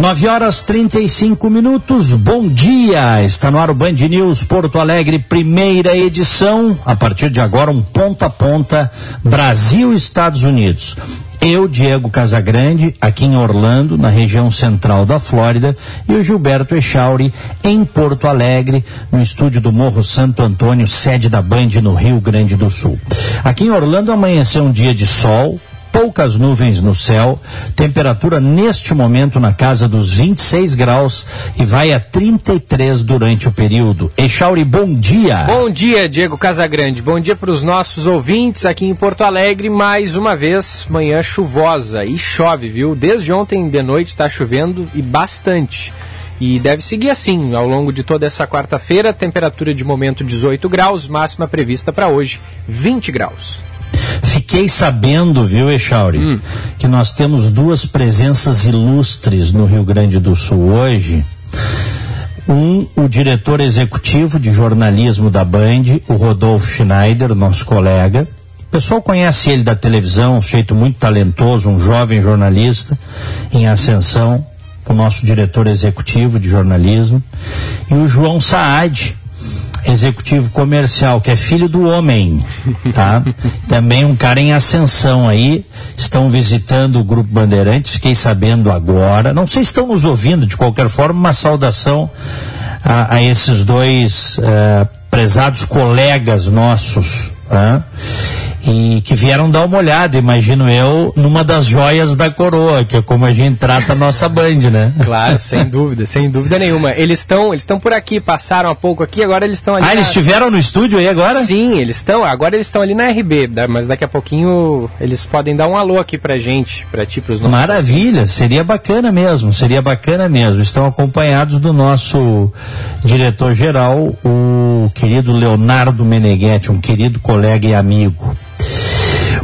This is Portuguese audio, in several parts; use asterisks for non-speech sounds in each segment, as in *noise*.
Nove horas trinta e cinco minutos, bom dia! Está no ar o Band News Porto Alegre, primeira edição, a partir de agora um ponta a ponta, Brasil Estados Unidos. Eu, Diego Casagrande, aqui em Orlando, na região central da Flórida, e o Gilberto Echauri, em Porto Alegre, no estúdio do Morro Santo Antônio, sede da Band no Rio Grande do Sul. Aqui em Orlando amanheceu um dia de sol, poucas nuvens no céu, temperatura neste momento na casa dos 26 graus e vai a 33 durante o período. Echauri, bom dia. Bom dia, Diego Casagrande. Bom dia para os nossos ouvintes aqui em Porto Alegre. Mais uma vez, manhã chuvosa e chove, viu? Desde ontem de noite está chovendo e bastante. E deve seguir assim ao longo de toda essa quarta-feira. Temperatura de momento 18 graus, máxima prevista para hoje 20 graus. Fiquei sabendo, viu, Echauri, hum. que nós temos duas presenças ilustres no Rio Grande do Sul hoje. Um, o diretor executivo de jornalismo da Band, o Rodolfo Schneider, nosso colega. O pessoal conhece ele da televisão, um jeito muito talentoso, um jovem jornalista em ascensão, o nosso diretor executivo de jornalismo. E o João Saad, executivo comercial, que é filho do homem, tá? *laughs* Também um cara em ascensão aí, estão visitando o Grupo Bandeirantes, fiquei sabendo agora. Não sei se estão nos ouvindo, de qualquer forma, uma saudação a, a esses dois uh, prezados colegas nossos, tá? e que vieram dar uma olhada, imagino eu, numa das joias da coroa, que é como a gente trata a nossa Band, né? *laughs* Claro, sem dúvida, sem dúvida nenhuma. Eles estão eles estão por aqui, passaram há pouco aqui, agora eles estão ali. Ah, na... eles estiveram no estúdio aí agora? Sim, eles estão, agora eles estão ali na RB, mas daqui a pouquinho eles podem dar um alô aqui pra gente, pra ti, pros nossos. Maravilha, seria bacana mesmo, seria bacana mesmo. Estão acompanhados do nosso diretor-geral, o querido Leonardo Meneghetti, um querido colega e amigo.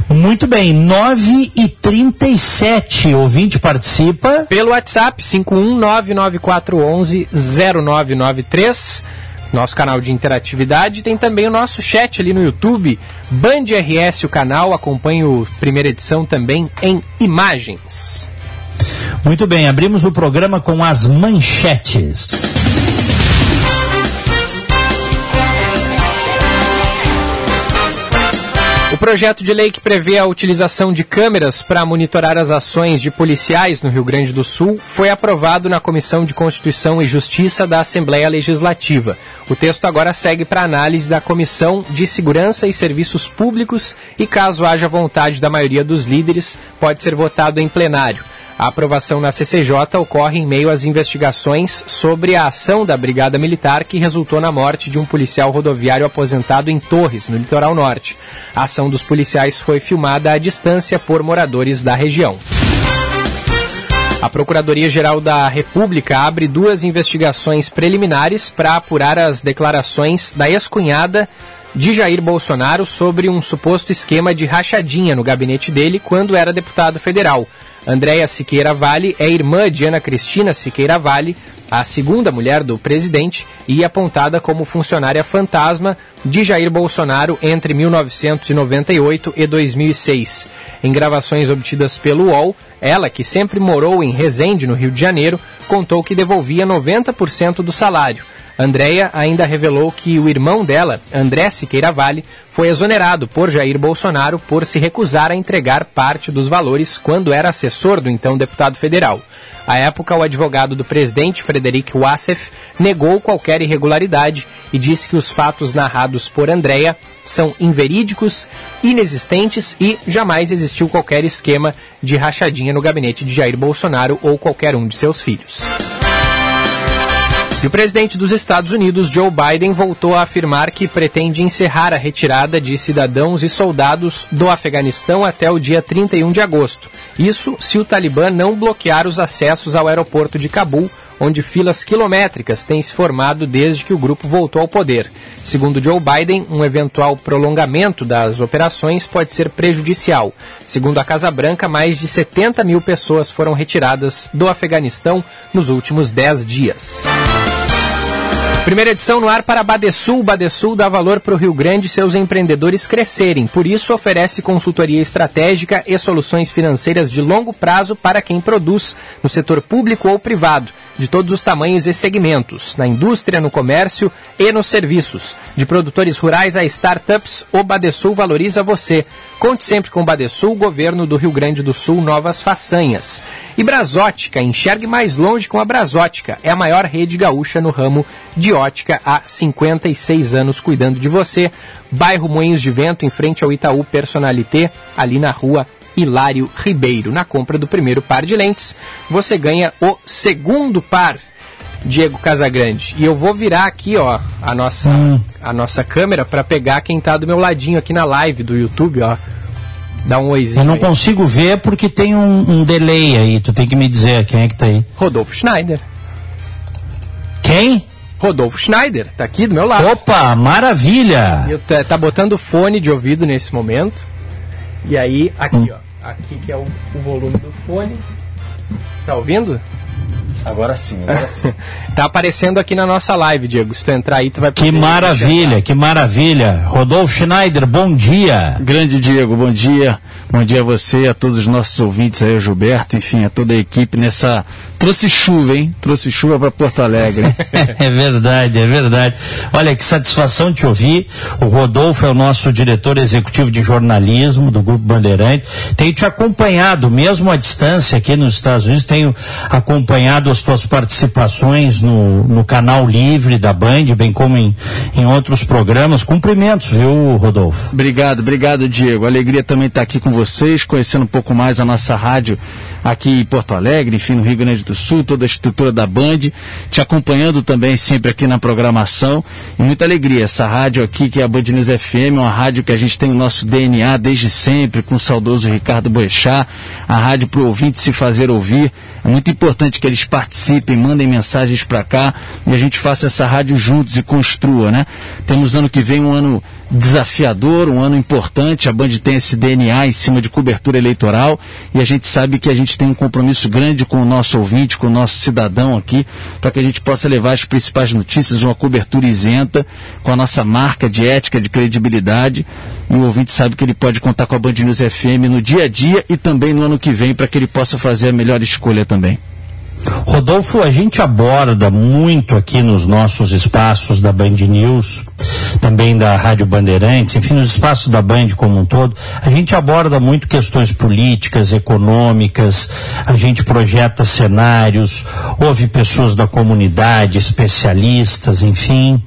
Muito bem, 9 e 37 ouvinte participa. Pelo WhatsApp, 51994110993. Nosso canal de interatividade. Tem também o nosso chat ali no YouTube. Band RS, o canal. Acompanhe a primeira edição também em imagens. Muito bem, abrimos o programa com as manchetes. O projeto de lei que prevê a utilização de câmeras para monitorar as ações de policiais no Rio Grande do Sul foi aprovado na Comissão de Constituição e Justiça da Assembleia Legislativa. O texto agora segue para análise da Comissão de Segurança e Serviços Públicos e, caso haja vontade da maioria dos líderes, pode ser votado em plenário. A aprovação na CCJ ocorre em meio às investigações sobre a ação da Brigada Militar que resultou na morte de um policial rodoviário aposentado em Torres, no litoral norte. A ação dos policiais foi filmada à distância por moradores da região. A Procuradoria-Geral da República abre duas investigações preliminares para apurar as declarações da ex-cunhada de Jair Bolsonaro sobre um suposto esquema de rachadinha no gabinete dele quando era deputado federal. Andréa Siqueira Vale é irmã de Ana Cristina Siqueira Vale, a segunda mulher do presidente e apontada como funcionária fantasma de Jair Bolsonaro entre 1998 e 2006. Em gravações obtidas pelo UOL, ela, que sempre morou em Resende, no Rio de Janeiro, contou que devolvia 90% do salário. Andréia ainda revelou que o irmão dela, André Siqueira Vale, foi exonerado por Jair Bolsonaro por se recusar a entregar parte dos valores quando era assessor do então deputado federal. À época, o advogado do presidente, Frederic Wassef, negou qualquer irregularidade e disse que os fatos narrados por Andréia são inverídicos, inexistentes e jamais existiu qualquer esquema de rachadinha no gabinete de Jair Bolsonaro ou qualquer um de seus filhos. E o presidente dos Estados Unidos, Joe Biden, voltou a afirmar que pretende encerrar a retirada de cidadãos e soldados do Afeganistão até o dia 31 de agosto. Isso se o Talibã não bloquear os acessos ao aeroporto de Cabul, onde filas quilométricas têm se formado desde que o grupo voltou ao poder. Segundo Joe Biden, um eventual prolongamento das operações pode ser prejudicial. Segundo a Casa Branca, mais de 70 mil pessoas foram retiradas do Afeganistão nos últimos 10 dias. Primeira edição no ar para Badesul. Badesul dá valor para o Rio Grande e seus empreendedores crescerem. Por isso, oferece consultoria estratégica e soluções financeiras de longo prazo para quem produz, no setor público ou privado de todos os tamanhos e segmentos, na indústria, no comércio e nos serviços. De produtores rurais a startups, o Badesul valoriza você. Conte sempre com o Badesul, governo do Rio Grande do Sul, novas façanhas. E Brasótica, enxergue mais longe com a Brasótica. É a maior rede gaúcha no ramo de ótica há 56 anos cuidando de você. Bairro Moinhos de Vento, em frente ao Itaú Personalité, ali na rua Hilário Ribeiro. Na compra do primeiro par de lentes, você ganha o segundo par. Diego Casagrande. E eu vou virar aqui, ó, a nossa, hum. a nossa câmera para pegar quem tá do meu ladinho aqui na live do YouTube, ó. Dá um oizinho. Eu não aí. consigo ver porque tem um, um, delay aí. Tu tem que me dizer quem é que tá aí. Rodolfo Schneider. Quem? Rodolfo Schneider, tá aqui do meu lado. Opa, maravilha! Eu, tá, tá botando fone de ouvido nesse momento. E aí, aqui, hum. ó aqui que é o, o volume do fone. Tá ouvindo? Agora sim, agora *laughs* sim. tá aparecendo aqui na nossa live, Diego. Se tu entrar aí, tu vai Que maravilha, que maravilha. Rodolfo Schneider, bom dia. Grande Diego, bom dia. Bom dia a você, a todos os nossos ouvintes aí, o Gilberto, enfim, a toda a equipe nessa. Trouxe chuva, hein? Trouxe chuva para Porto Alegre. *laughs* é verdade, é verdade. Olha, que satisfação te ouvir. O Rodolfo é o nosso diretor executivo de jornalismo do Grupo Bandeirante. Tenho te acompanhado, mesmo à distância aqui nos Estados Unidos, tenho acompanhado as tuas participações no, no canal livre da Band, bem como em, em outros programas. Cumprimentos, viu, Rodolfo? Obrigado, obrigado, Diego. Alegria também estar aqui com vocês, conhecendo um pouco mais a nossa rádio aqui em Porto Alegre, enfim, no Rio Grande do Sul, toda a estrutura da Band, te acompanhando também sempre aqui na programação. E muita alegria. Essa rádio aqui, que é a Band News FM, uma rádio que a gente tem o nosso DNA desde sempre, com o saudoso Ricardo Boechat, a rádio para o ouvinte se fazer ouvir. É muito importante que eles participem, mandem mensagens para cá e a gente faça essa rádio juntos e construa, né? Temos ano que vem um ano desafiador, um ano importante. A Band tem esse DNA em cima de cobertura eleitoral e a gente sabe que a gente tem um compromisso grande com o nosso ouvinte, com o nosso cidadão aqui, para que a gente possa levar as principais notícias, uma cobertura isenta, com a nossa marca de ética, de credibilidade. E o ouvinte sabe que ele pode contar com a Band News FM no dia a dia e também no ano que vem, para que ele possa fazer a melhor escolha também. Rodolfo, a gente aborda muito aqui nos nossos espaços da Band News, também da Rádio Bandeirantes, enfim, nos espaços da Band como um todo, a gente aborda muito questões políticas, econômicas, a gente projeta cenários, ouve pessoas da comunidade, especialistas, enfim.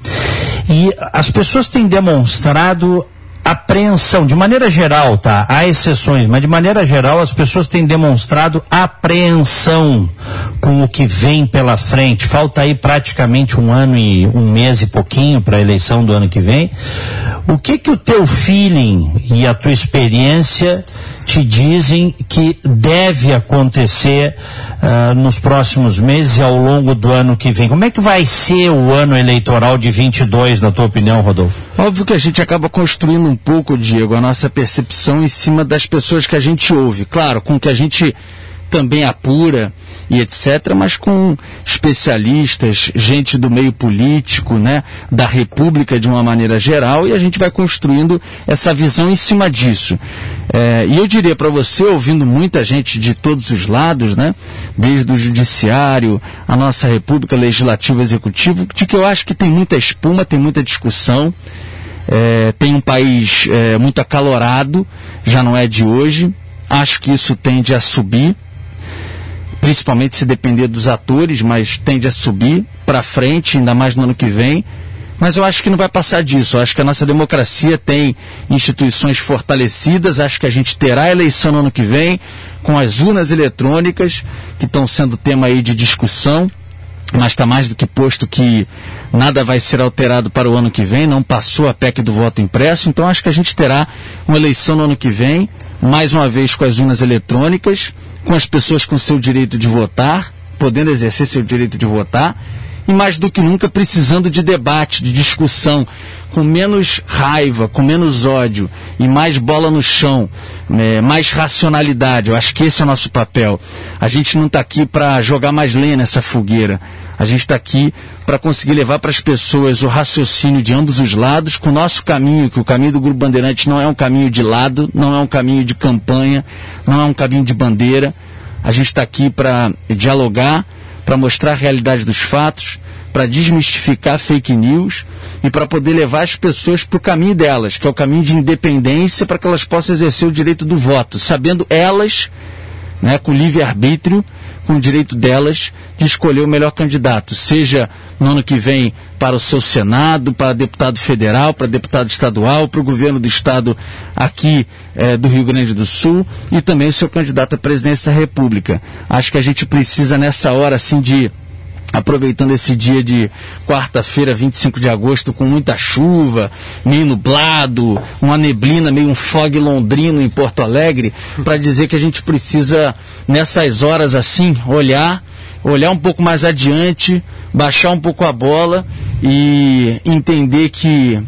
E as pessoas têm demonstrado apreensão, de maneira geral, tá? Há exceções, mas de maneira geral as pessoas têm demonstrado apreensão com o que vem pela frente. Falta aí praticamente um ano e um mês e pouquinho para a eleição do ano que vem. O que que o teu feeling e a tua experiência te dizem que deve acontecer uh, nos próximos meses e ao longo do ano que vem? Como é que vai ser o ano eleitoral de 22, na tua opinião, Rodolfo? Óbvio que a gente acaba construindo um pouco, Diego, a nossa percepção em cima das pessoas que a gente ouve. Claro, com que a gente também apura e etc., mas com especialistas, gente do meio político, né, da República de uma maneira geral, e a gente vai construindo essa visão em cima disso. É, e eu diria para você, ouvindo muita gente de todos os lados, né, desde o Judiciário, a nossa República Legislativa Executiva, de que eu acho que tem muita espuma, tem muita discussão. É, tem um país é, muito acalorado, já não é de hoje. Acho que isso tende a subir principalmente se depender dos atores, mas tende a subir para frente, ainda mais no ano que vem. Mas eu acho que não vai passar disso. Eu acho que a nossa democracia tem instituições fortalecidas. Acho que a gente terá eleição no ano que vem, com as urnas eletrônicas, que estão sendo tema aí de discussão. Mas está mais do que posto que nada vai ser alterado para o ano que vem. Não passou a PEC do voto impresso. Então acho que a gente terá uma eleição no ano que vem, mais uma vez com as urnas eletrônicas com as pessoas com seu direito de votar, podendo exercer seu direito de votar e mais do que nunca precisando de debate, de discussão, com menos raiva, com menos ódio e mais bola no chão, é, mais racionalidade. Eu acho que esse é o nosso papel. A gente não está aqui para jogar mais lenha nessa fogueira. A gente está aqui para conseguir levar para as pessoas o raciocínio de ambos os lados, com o nosso caminho, que o caminho do Grupo Bandeirante não é um caminho de lado, não é um caminho de campanha, não é um caminho de bandeira. A gente está aqui para dialogar, para mostrar a realidade dos fatos, para desmistificar fake news e para poder levar as pessoas para o caminho delas, que é o caminho de independência, para que elas possam exercer o direito do voto, sabendo elas, né, com livre-arbítrio, com o direito delas de escolher o melhor candidato, seja no ano que vem para o seu Senado, para deputado federal, para deputado estadual, para o governo do estado aqui eh, do Rio Grande do Sul e também o seu candidato à presidência da República. Acho que a gente precisa nessa hora assim de aproveitando esse dia de quarta-feira, 25 de agosto, com muita chuva, meio nublado, uma neblina, meio um fog londrino em Porto Alegre, para dizer que a gente precisa, nessas horas assim, olhar, olhar um pouco mais adiante, baixar um pouco a bola e entender que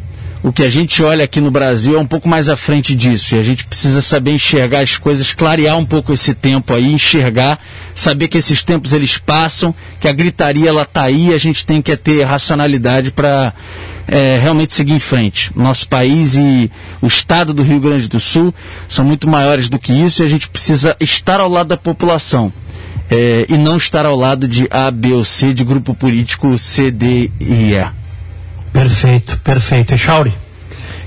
o que a gente olha aqui no Brasil é um pouco mais à frente disso. E a gente precisa saber enxergar as coisas, clarear um pouco esse tempo aí, enxergar, saber que esses tempos eles passam, que a gritaria ela tá aí, a gente tem que ter racionalidade para é, realmente seguir em frente. Nosso país e o estado do Rio Grande do Sul são muito maiores do que isso e a gente precisa estar ao lado da população. É, e não estar ao lado de A, B ou C, de grupo político C, D e E. Perfeito, perfeito. Echauri?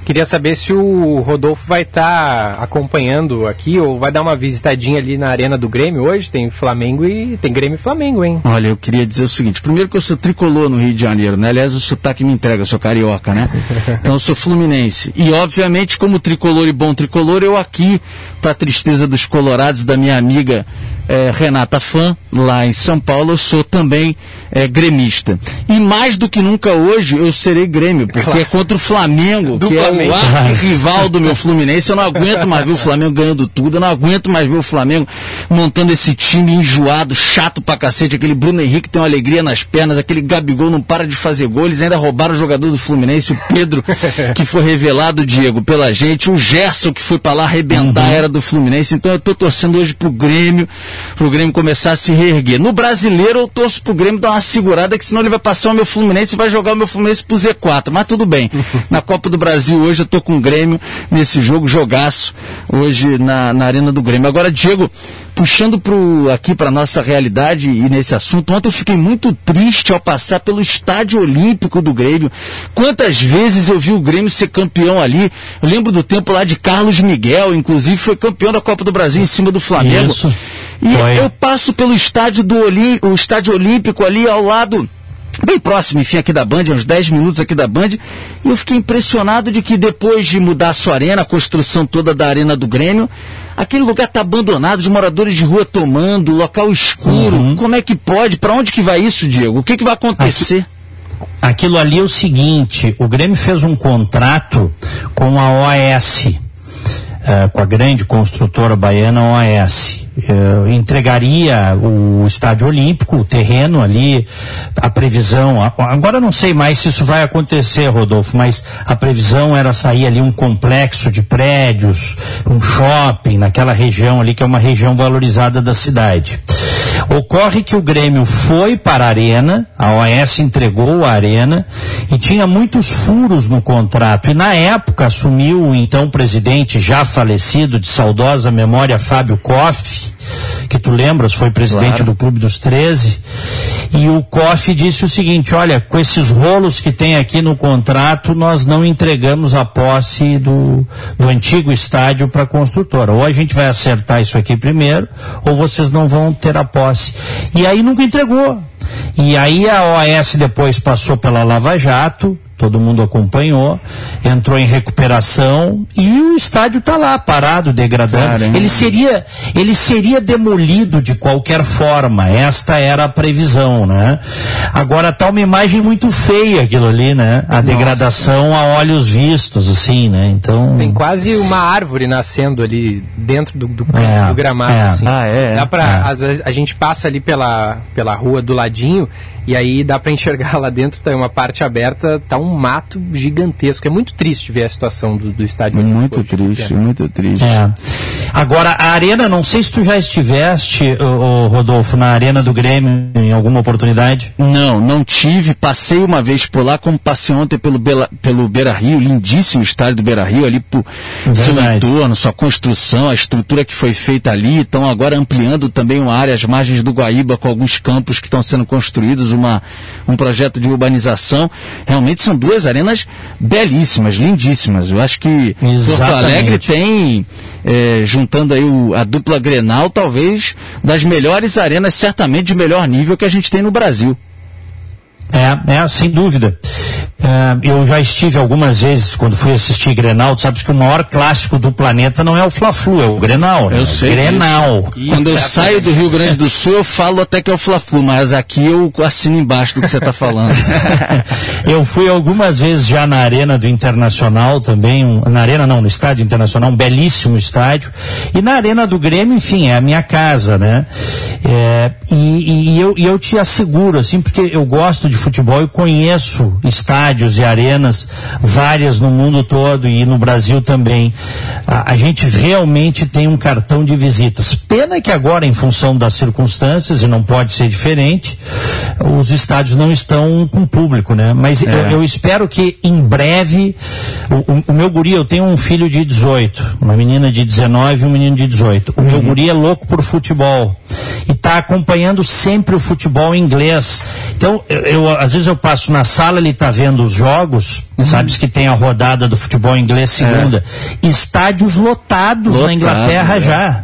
Queria saber se o Rodolfo vai estar tá acompanhando aqui ou vai dar uma visitadinha ali na Arena do Grêmio hoje. Tem Flamengo e tem Grêmio e Flamengo, hein? Olha, eu queria dizer o seguinte: primeiro que eu sou tricolor no Rio de Janeiro, né? Aliás, o sotaque me entrega, eu sou carioca, né? *laughs* Então eu sou fluminense. E obviamente, como tricolor e bom tricolor, eu aqui, para tristeza dos colorados da minha amiga é, Renata Fã, lá em São Paulo, eu sou também é, gremista. E mais do que nunca hoje eu serei Grêmio, porque claro. é contra o Flamengo, do que Flamengo. é o rival do meu *laughs* Fluminense. Eu não aguento mais ver o Flamengo ganhando tudo, eu não aguento mais ver o Flamengo montando esse time enjoado, chato pra cacete. Aquele Bruno Henrique tem uma alegria nas pernas, aquele Gabigol não para de fazer gol. Eles ainda roubaram o jogador do Fluminense, o Pedro, que foi revelado, Diego, pela gente, o Gerson, que foi para lá arrebentar, uhum. era do Fluminense. Então eu tô torcendo hoje pro Grêmio para o Grêmio começar a se reerguer. No brasileiro, eu torço para o Grêmio dar uma segurada, que senão ele vai passar o meu Fluminense e vai jogar o meu Fluminense pro Z4. Mas tudo bem. *laughs* na Copa do Brasil, hoje eu tô com o Grêmio nesse jogo, jogaço, hoje na, na Arena do Grêmio. Agora, Diego, puxando pro, aqui para nossa realidade e nesse assunto, ontem eu fiquei muito triste ao passar pelo estádio olímpico do Grêmio. Quantas vezes eu vi o Grêmio ser campeão ali? Eu lembro do tempo lá de Carlos Miguel, inclusive foi campeão da Copa do Brasil em cima do Flamengo. Isso. E foi. eu passo pelo estádio do Oli, o estádio olímpico ali ao lado bem próximo, enfim, aqui da Band, uns 10 minutos aqui da Band, e eu fiquei impressionado de que depois de mudar a sua arena, a construção toda da arena do Grêmio, aquele lugar está abandonado, os moradores de rua tomando, local escuro. Uhum. Como é que pode? Para onde que vai isso, Diego? O que, que vai acontecer? Aqui, aquilo ali é o seguinte, o Grêmio fez um contrato com a OAS, uh, eh, com a grande construtora baiana OAS eh, entregaria o estádio olímpico, o terreno ali, a previsão, agora não sei mais se isso vai acontecer, Rodolfo, mas a previsão era sair ali um complexo de prédios, um shopping naquela região ali que é uma região valorizada da cidade. Ocorre que o Grêmio foi para a Arena, a OAS entregou a Arena e tinha muitos furos no contrato. E na época assumiu o então presidente já falecido de saudosa memória Fábio Koff, que tu lembras, foi presidente claro. do Clube dos 13, e o COF disse o seguinte: olha, com esses rolos que tem aqui no contrato, nós não entregamos a posse do, do antigo estádio para a construtora. Ou a gente vai acertar isso aqui primeiro, ou vocês não vão ter a posse. E aí nunca entregou. E aí a OAS depois passou pela Lava Jato, todo mundo acompanhou, entrou em recuperação e o estádio está lá parado, degradando. Caramba. Ele seria, ele seria demolido de qualquer forma. Esta era a previsão, né? Agora tá uma imagem muito feia aquilo ali, né? A degradação a olhos vistos, assim, né? Então Tem quase uma árvore nascendo ali dentro do, do, É, do gramado. é. assim. Ah, é, Dá é. pra, É. às vezes a gente passa ali pela, pela rua do ladinho e aí dá pra enxergar *laughs* lá dentro, tem uma parte aberta, tá um mato gigantesco. É muito triste ver a situação do, do estádio. Muito triste, né? muito triste. É. Agora, a arena, não sei se tu já estiveste, ô, ô, Rodolfo, na arena do Grêmio em alguma oportunidade. Não, não tive. Passei uma vez por lá, como passei ontem pelo, Bela, pelo Beira Rio, lindíssimo estádio do Beira Rio, ali por seu Verdade. entorno, sua construção, a estrutura que foi feita ali. Estão agora ampliando também uma área, as margens do Guaíba, com alguns campos que estão sendo construídos, uma, um projeto de urbanização. Realmente são duas arenas belíssimas, lindíssimas. Eu acho que Porto Exatamente. Alegre tem, eh, juntando aí o- a dupla Grenal, talvez das melhores arenas, certamente de melhor nível que a gente tem no Brasil. É, é, sem dúvida. É, eu já estive algumas vezes quando fui assistir Grenal, tu sabes que o maior clássico do planeta não é o Fla-Flu, é o Grenal. né? Eu sei Grenal. disso. Quando eu saio do Rio Grande do Sul, eu falo até que é o Fla-Flu, mas aqui eu assino embaixo do que você está falando. *laughs* eu fui algumas vezes já na Arena do Internacional também, um- na Arena não, no Estádio Internacional, um belíssimo estádio. E na Arena do Grêmio, enfim, é a minha casa, né? É, e, e eu, e eu te asseguro, assim, porque eu gosto de futebol e conheço estádios e arenas, várias no mundo todo e no Brasil também. A, a gente realmente tem um cartão de visitas. Pena que agora, em função das circunstâncias, e não pode ser diferente, os estádios não estão com público, né? Mas eu, eu espero que em breve, o, o- o meu guri, eu tenho um filho de 18, uma menina de 19 e um menino de 18. O meu guri é louco por futebol e está acompanhando sempre o futebol inglês. Então, eu, eu, às vezes eu passo na sala, ele está vendo os jogos, sabes que tem a rodada do futebol inglês segunda. Estádios lotados, na Lotados, Inglaterra é. já.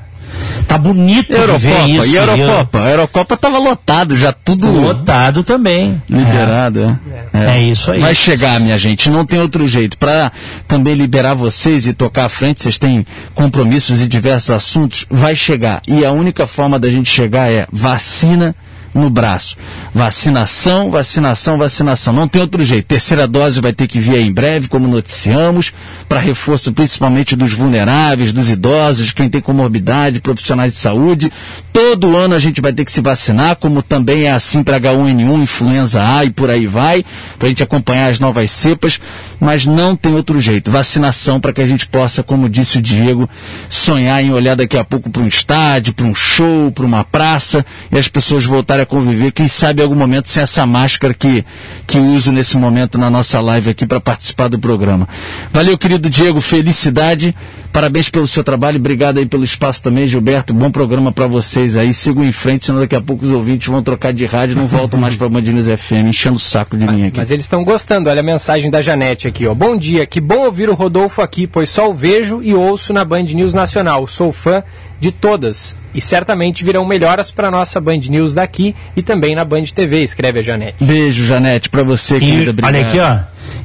Tá bonito de ver Eurocopa, isso. e Eurocopa? A Eurocopa estava lotado, já tudo Lotado também. liberado. É. É isso aí. Vai chegar, minha gente, não tem outro jeito. Para também liberar vocês e tocar à frente, vocês têm compromissos e diversos assuntos, vai chegar. E a única forma da gente chegar é vacina no braço. Vacinação, vacinação, vacinação. Não tem outro jeito. Terceira dose vai ter que vir aí em breve, como noticiamos, para reforço principalmente dos vulneráveis, dos idosos, quem tem comorbidade, profissionais de saúde. Todo ano a gente vai ter que se vacinar, como também é assim para H1N1, influenza A e por aí vai, para a gente acompanhar as novas cepas, mas não tem outro jeito. Vacinação para que a gente possa, como disse o Diego, sonhar em olhar daqui a pouco para um estádio, para um show, para uma praça e as pessoas voltarem a conviver, quem sabe em algum momento sem essa máscara que, que uso nesse momento na nossa live aqui para participar do programa. Valeu, querido Diego, felicidade. Parabéns pelo seu trabalho, obrigado aí pelo espaço também, Gilberto. Bom programa para vocês aí. Sigam em frente, senão daqui a pouco os ouvintes vão trocar de rádio e não voltam mais para Band News FM, enchendo o saco de mim aqui. Mas eles estão gostando. Olha a mensagem da Janete aqui, ó. Bom dia, que bom ouvir o Rodolfo aqui, pois só o vejo e ouço na Band News Nacional. Sou fã de todas e certamente virão melhoras para nossa Band News daqui e também na Band TV, escreve a Janete. Beijo, Janete, para você, E, querida. Olha aqui, ó.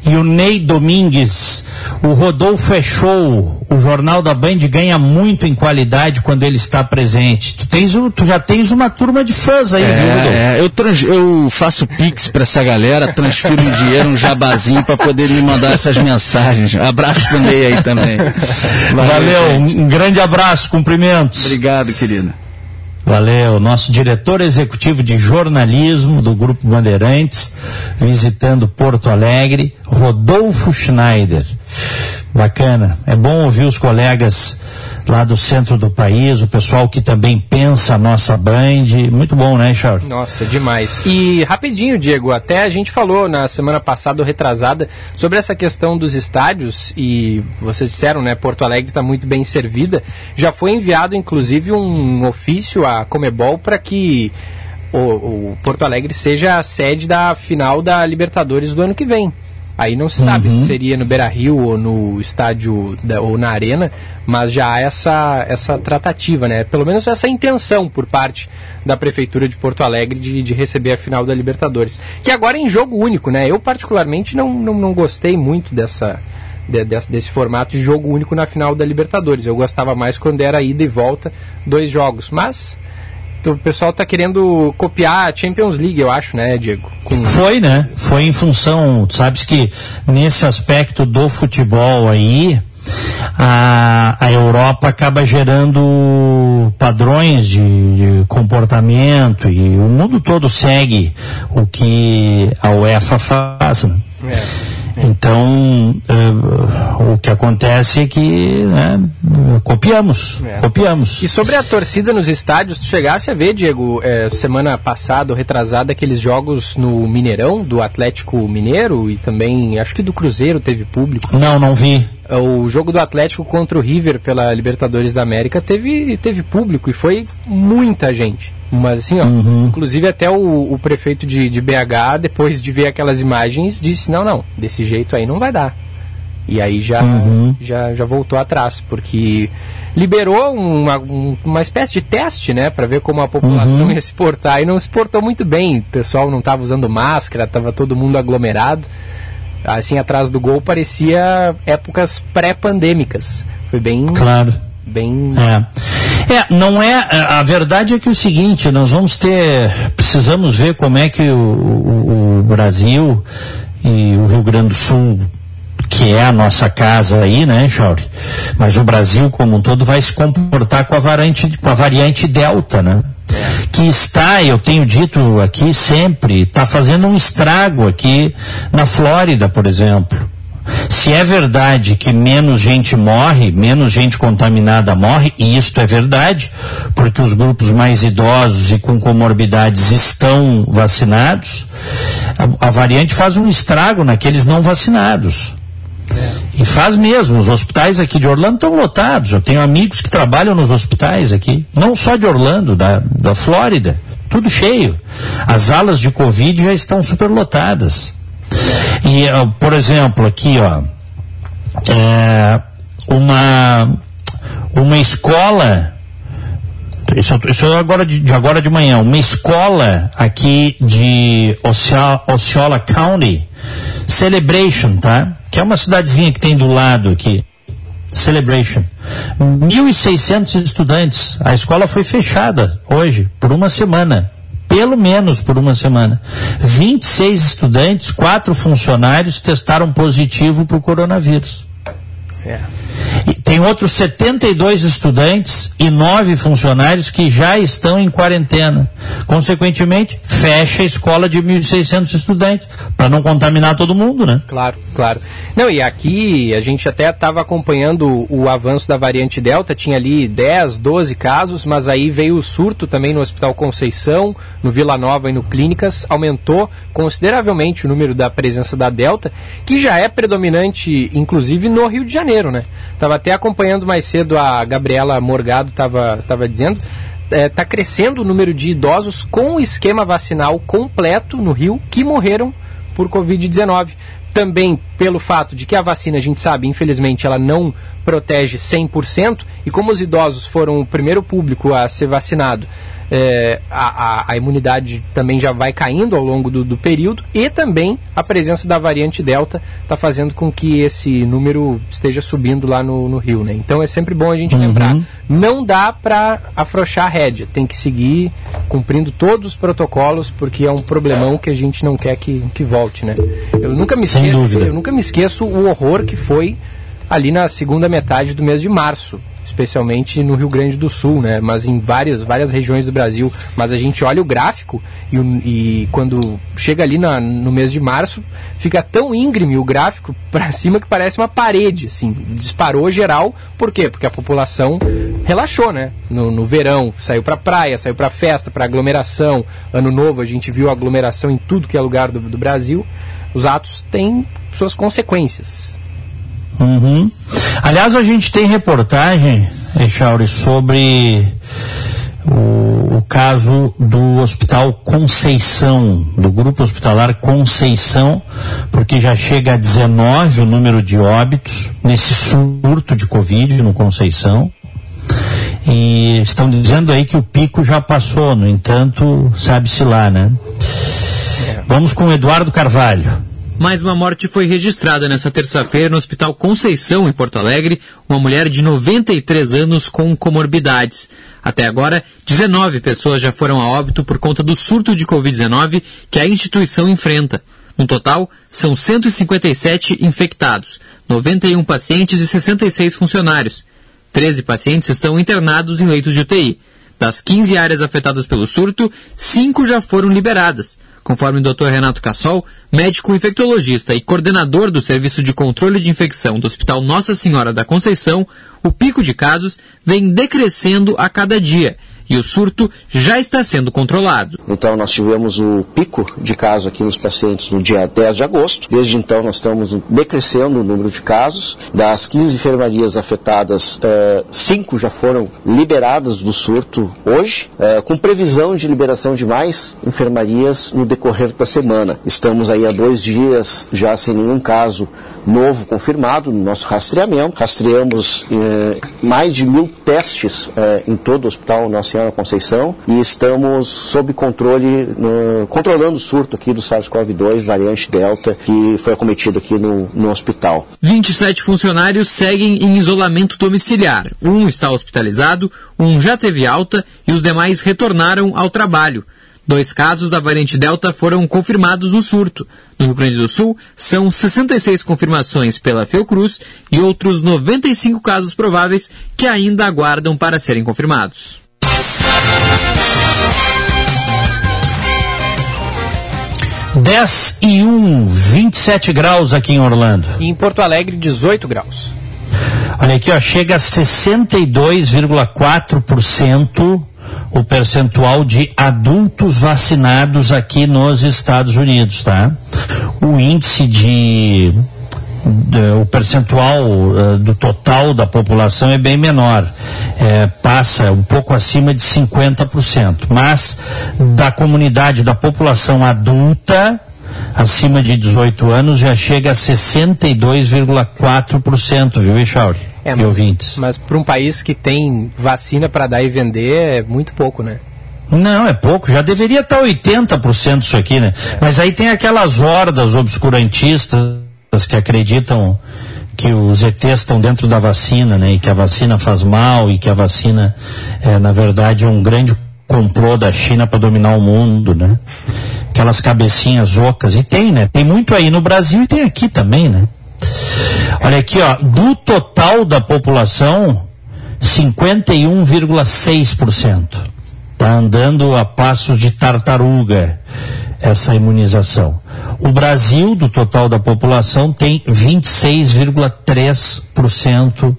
E o Ney Domingues, o Rodolfo é show. O Jornal da Band ganha muito em qualidade quando ele está presente. Tu, tens, tu já tens uma turma de fãs aí, viu, Rodolfo? É, é, eu, trans- eu faço pix pra essa galera, transfiro um dinheiro, um jabazinho pra poder me mandar essas mensagens. Abraço pro Ney aí também. Valeu, um, um grande abraço, cumprimentos. Obrigado, querida. Valeu, nosso diretor executivo de jornalismo do Grupo Bandeirantes, visitando Porto Alegre, Rodolfo Schneider. Bacana, é bom ouvir os colegas lá do centro do país, o pessoal que também pensa a nossa Band. Muito bom, né, Charles? Nossa, demais. E rapidinho, Diego, até a gente falou na semana passada retrasada sobre essa questão dos estádios e vocês disseram, né, Porto Alegre está muito bem servida. Já foi enviado, inclusive, um ofício à Comebol para que o, o Porto Alegre seja a sede da final da Libertadores do ano que vem. Aí não se sabe uhum. se seria no Beira Rio ou no estádio da, ou na Arena, mas já há essa, essa tratativa, né? Pelo menos essa intenção por parte da Prefeitura de Porto Alegre de, de receber a final da Libertadores. Que agora é em jogo único, né? Eu, particularmente, não, não, não gostei muito dessa, de, desse, desse, formato de jogo único na final da Libertadores. Eu gostava mais quando era ida e volta, dois jogos. Mas o pessoal está querendo copiar a Champions League, eu acho, né, Diego? Com... Foi, né? Foi em função, sabes que nesse aspecto do futebol aí, a, a Europa acaba gerando padrões de, de, comportamento e o mundo todo segue o que a UEFA faz. Né? É. Então, uh, o que acontece é que né, copiamos, é. copiamos. E sobre a torcida nos estádios, tu chegasse a ver, Diego, é, semana passada ou retrasada, aqueles jogos no Mineirão, do Atlético Mineiro e também, acho que do Cruzeiro teve público. Não, não vi. O jogo do Atlético contra o River pela Libertadores da América teve, teve público e foi muita gente. Mas assim, ó, uhum. inclusive até o, o prefeito de, de, BH, depois de ver aquelas imagens, disse, não, não, desse jeito aí não vai dar. E aí já, uhum. já, já voltou atrás, porque liberou uma, uma espécie de teste, né, para ver como a população uhum. ia se portar, e não se portou muito bem. O pessoal não estava usando máscara, estava todo mundo aglomerado. Assim, atrás do gol parecia épocas pré-pandêmicas. Foi bem. Claro. Bem. É. é, não é. A verdade é que é o seguinte, nós vamos ter. Precisamos ver como é que o, o, o Brasil e o Rio Grande do Sul que é a nossa casa aí, né, Chauri? Mas o Brasil como um todo vai se comportar com a variante, com a variante Delta, né? que está, eu tenho dito aqui sempre, está fazendo um estrago aqui na Flórida, por exemplo. Se é verdade que menos gente morre, menos gente contaminada morre, e isto é verdade, porque os grupos mais idosos e com comorbidades estão vacinados, a, a variante faz um estrago naqueles não vacinados. E faz mesmo, os hospitais aqui de Orlando estão lotados. Eu tenho amigos que trabalham nos hospitais aqui, não só de Orlando, da, da Flórida, tudo cheio. As alas de Covid já estão superlotadas. E, por exemplo, aqui, ó, é, uma, uma escola, isso, isso agora de, de, agora de manhã, uma escola aqui de Osceola, Osceola County, Celebration, tá? Que é uma cidadezinha que tem do lado aqui. Celebration. 1.600 estudantes. A escola foi fechada hoje, por uma semana. Pelo menos por uma semana. 26 estudantes, quatro funcionários testaram positivo para o coronavírus. É. Tem outros 72 estudantes e nove funcionários que já estão em quarentena. Consequentemente, fecha a escola de 1.600 estudantes, para não contaminar todo mundo, né? Claro, claro. Não, e aqui a gente até estava acompanhando o avanço da variante Delta, tinha ali 10, 12 casos, mas aí veio o surto também no Hospital Conceição, no Vila Nova e no Clínicas, aumentou consideravelmente o número da presença da Delta, que já é predominante, inclusive, no Rio de Janeiro, né? Estava até acompanhando mais cedo a Gabriela Morgado, estava dizendo. Está é, tá crescendo o número de idosos com o esquema vacinal completo no Rio que morreram por Covid-19. Também pelo fato de que a vacina, a gente sabe, infelizmente, ela não protege 100%, e como os idosos foram o primeiro público a ser vacinado, é, a, a, a, imunidade também já vai caindo ao longo do, do, período e também a presença da variante Delta está fazendo com que esse número esteja subindo lá no, no Rio. Né? Então é sempre bom a gente uhum. lembrar: não dá para afrouxar a rédea, tem que seguir cumprindo todos os protocolos, porque é um problemão que a gente não quer que, que volte. Né? Eu, nunca me esqueço, eu nunca me esqueço o horror que foi ali na segunda metade do mês de março especialmente no Rio Grande do Sul, né? Mas em várias, várias regiões do Brasil. Mas a gente olha o gráfico e, e quando chega ali na, no mês de março, fica tão íngreme o gráfico *laughs* para cima que parece uma parede, assim. Disparou geral. Por quê? Porque a população relaxou, né? No, no verão, saiu para praia, saiu para festa, para aglomeração. Ano novo, a gente viu aglomeração em tudo que é lugar do, do Brasil. Os atos têm suas consequências. Uhum. Aliás, a gente tem reportagem, Echauri, sobre o, o, caso do Hospital Conceição, do Grupo Hospitalar Conceição, porque já chega a 19 o número de óbitos nesse surto de Covid no Conceição. E estão dizendo aí que o pico já passou, no entanto, sabe-se lá, né? Vamos com o Eduardo Carvalho. Mais uma morte foi registrada nesta terça-feira no Hospital Conceição, em Porto Alegre, uma mulher de 93 anos com comorbidades. Até agora, 19 pessoas já foram a óbito por conta do surto de Covid-19 que a instituição enfrenta. No total, são 157 infectados, 91 pacientes e 66 funcionários. 13 pacientes estão internados em leitos de UTI. Das 15 áreas afetadas pelo surto, 5 já foram liberadas. Conforme o Dr. Renato Cassol, médico infectologista e coordenador do Serviço de Controle de Infecção do Hospital Nossa Senhora da Conceição, o pico de casos vem decrescendo a cada dia e o surto já está sendo controlado. Então nós tivemos o pico de casos aqui nos pacientes no dia 10 de agosto. Desde então nós estamos decrescendo o número de casos. Das 15 enfermarias afetadas, 5 uh, já foram liberadas do surto hoje, uh, com previsão de liberação de mais enfermarias no decorrer da semana. Estamos aí há dois dias já sem nenhum caso novo confirmado no nosso rastreamento. Rastreamos eh, mais de mil testes eh, em todo o Hospital Nossa Conceição e estamos sob controle, no, controlando o surto aqui do SARS-CoV-2, variante Delta, que foi acometido aqui no, no hospital. 27 funcionários seguem em isolamento domiciliar. Um está hospitalizado, um já teve alta e os demais retornaram ao trabalho. Dois casos da variante Delta foram confirmados no surto. No Rio Grande do Sul, são 66 confirmações pela Fiocruz e outros 95 casos prováveis que ainda aguardam para serem confirmados. Dez e um, 27 graus aqui em Orlando. E em Porto Alegre, 18 graus. Olha aqui, ó, chega a 62,4% o percentual de adultos vacinados aqui nos Estados Unidos, tá? O índice de o percentual uh, do total da população é bem menor, é, passa um pouco acima de 50%, mas da comunidade, da população adulta, acima de 18 anos, já chega a 62,4%, viu, Echauri? É, mas, ouvintes. Mas para um país que tem vacina para dar e vender, é muito pouco, né? Não, é pouco. Já deveria estar 80% isso aqui, né? É. Mas aí tem aquelas hordas obscurantistas que acreditam que os ETs estão dentro da vacina, né? E que a vacina faz mal e que a vacina é, na verdade, um grande complô da China para dominar o mundo, né? Aquelas cabecinhas ocas. E tem, né? Tem muito aí no Brasil e tem aqui também, né? Olha aqui, ó, do total da população, 51,6%. Está andando a passos de tartaruga essa imunização. O Brasil, do total da população, tem 26,3%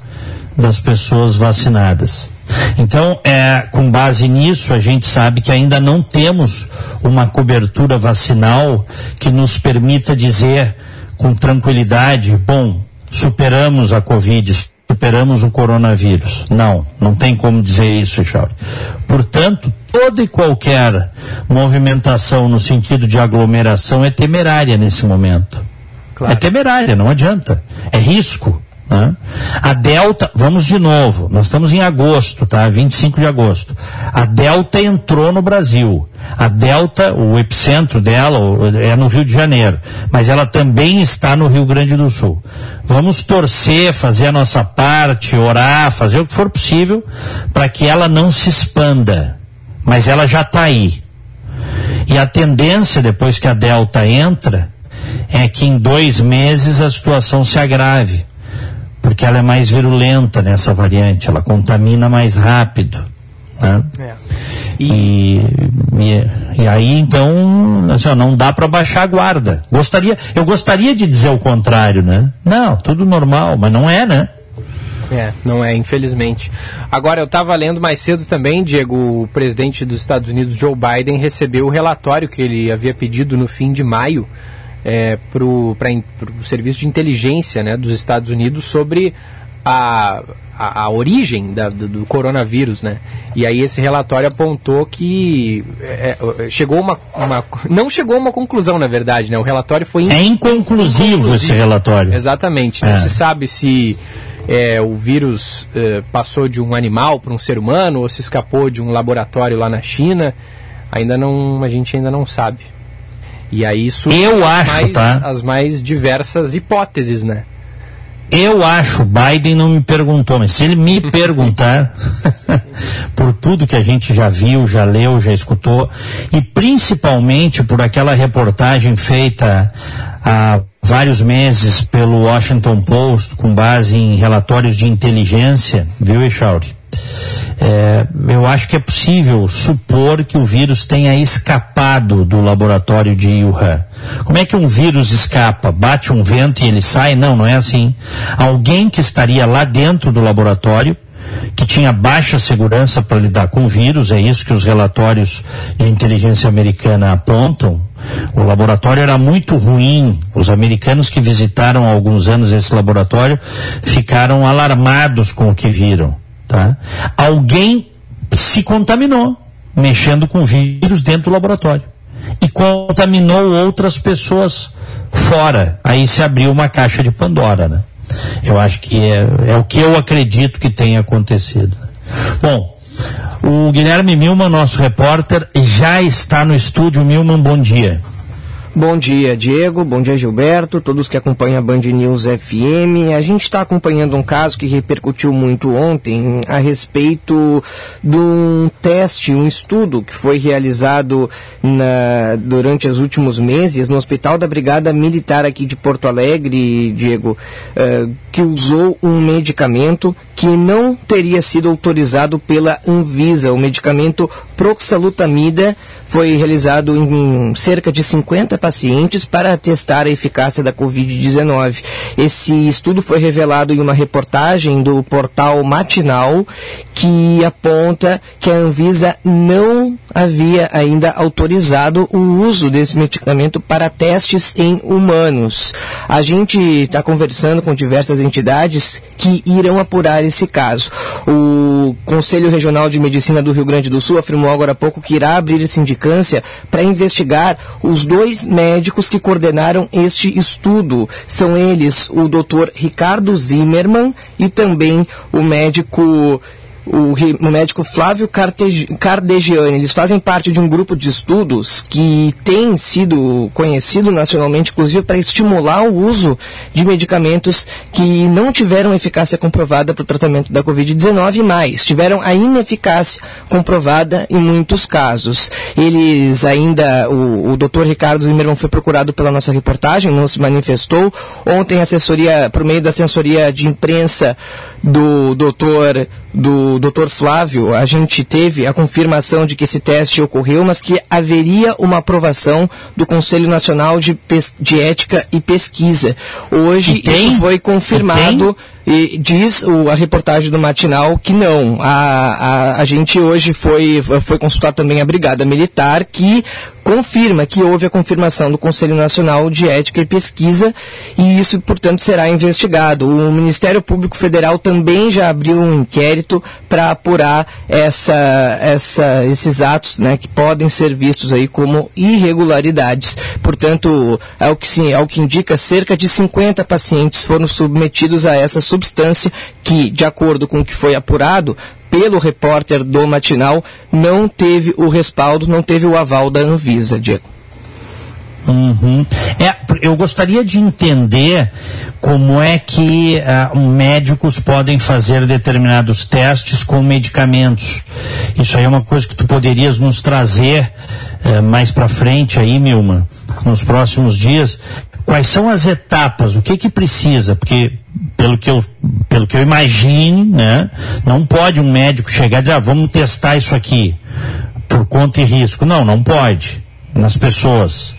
das pessoas vacinadas. Então, é, com base nisso, a gente sabe que ainda não temos uma cobertura vacinal que nos permita dizer com tranquilidade, bom, superamos a Covid, superamos o coronavírus. Não, não tem como dizer isso, Chauri. Portanto, toda e qualquer movimentação no sentido de aglomeração é temerária nesse momento. Claro. É temerária, não adianta. É risco. Né? A Delta, vamos de novo, nós estamos em agosto, tá? 25 de agosto. A Delta entrou no Brasil. A Delta, o epicentro dela é no Rio de Janeiro, mas ela também está no Rio Grande do Sul. Vamos torcer, fazer a nossa parte, orar, fazer o que for possível para que ela não se expanda. Mas ela já está aí. E a tendência, depois que a Delta entra, é que em dois meses a situação se agrave porque ela é mais virulenta nessa variante, ela contamina mais rápido. Né? É. E, e, e, aí então assim, ó, não dá para baixar a guarda. Gostaria, eu gostaria de dizer o contrário, né? Não, tudo normal, mas não é, né? É, não é, infelizmente. Agora, eu estava lendo mais cedo também, Diego, o presidente dos Estados Unidos, Joe Biden, recebeu o relatório que ele havia pedido no fim de maio é, para o serviço de inteligência né, dos Estados Unidos sobre a, a, a origem da, do, do, coronavírus, né? E aí esse relatório apontou que é, é, chegou uma, uma, não chegou a uma conclusão, na verdade, né? O relatório foi é inconclusivo, inconclusivo, esse relatório. Exatamente. Não né? é. se sabe se é, o vírus é, passou de um animal para um ser humano ou se escapou de um laboratório lá na China. Ainda não, a gente ainda não sabe. E aí isso eu acho, mais, tá? as mais diversas hipóteses, né? Eu acho, Biden não me perguntou, mas se ele me *laughs* perguntar, *laughs* por tudo que a gente já viu, já leu, já escutou, e principalmente por aquela reportagem feita há vários meses pelo Washington Post, com base em relatórios de inteligência, viu, Echauri? É, eu acho que é possível supor que o vírus tenha escapado do laboratório de Wuhan. Como é que um vírus escapa? Bate um vento e ele sai? Não, não é assim. Alguém que estaria lá dentro do laboratório, que tinha baixa segurança para lidar com o vírus, é isso que os relatórios de inteligência americana apontam. O laboratório era muito ruim. Os americanos que visitaram há alguns anos esse laboratório ficaram alarmados com o que viram. Tá? Alguém se contaminou mexendo com vírus dentro do laboratório e contaminou outras pessoas fora. Aí se abriu uma caixa de Pandora, né? Eu acho que é, é o que eu acredito que tenha acontecido. Bom, o Guilherme Milman, nosso repórter, já está no estúdio. Milman, bom dia. Bom dia, Diego. Bom dia, Gilberto. Todos que acompanham a Band News FM. A gente está acompanhando um caso que repercutiu muito ontem a respeito de um teste, um estudo que foi realizado na, durante os últimos meses no Hospital da Brigada Militar aqui de Porto Alegre, Diego, uh, que usou um medicamento que não teria sido autorizado pela Anvisa. O medicamento proxalutamida foi realizado em cerca de 50 pacientes para testar a eficácia da Covid-19. Esse estudo foi revelado em uma reportagem do portal Matinal que aponta que a Anvisa não havia ainda autorizado o uso desse medicamento para testes em humanos. A gente está conversando com diversas entidades que irão apurar esse caso. O Conselho Regional de Medicina do Rio Grande do Sul afirmou agora há pouco que irá abrir esse sindicância para investigar os dois médicos que coordenaram este estudo. São eles o Dr. Ricardo Zimmermann e também o médico o, o médico Flávio Cardegiani. Eles fazem parte de um grupo de estudos que tem sido conhecido nacionalmente, inclusive, para estimular o uso de medicamentos que não tiveram eficácia comprovada para o tratamento da Covid-19 e mais, tiveram a ineficácia comprovada em muitos casos. Eles ainda, o, o Dr. Ricardo Zimmermann foi procurado pela nossa reportagem, não se manifestou. Ontem, assessoria, por meio da assessoria de imprensa do doutor do Dr. Flávio, a gente teve a confirmação de que esse teste ocorreu, mas que haveria uma aprovação do Conselho Nacional de, de Ética e Pesquisa. Hoje isso foi confirmado e diz o, a reportagem do Matinal que não. A, a, a gente hoje foi, foi consultar também a Brigada Militar, que confirma que houve a confirmação do Conselho Nacional de Ética e Pesquisa e isso, portanto, será investigado. O Ministério Público Federal também já abriu um inquérito para apurar essa, essa, esses atos né, que podem ser vistos aí como irregularidades. Portanto, ao que, sim, ao que indica, cerca de 50 pacientes foram submetidos a essa substância que, de acordo com o que foi apurado, pelo repórter do Matinal, não teve o respaldo, não teve o aval da Anvisa, Diego. Uhum. É, eu gostaria de entender como é que uh, médicos podem fazer determinados testes com medicamentos. Isso aí é uma coisa que tu poderias nos trazer uh, mais para frente aí, Milma, nos próximos dias. Quais são as etapas? O que que precisa? Porque pelo que eu, pelo que eu imagine, né, não pode um médico chegar e dizer, ah, vamos testar isso aqui por conta e risco. Não, não pode. Nas pessoas.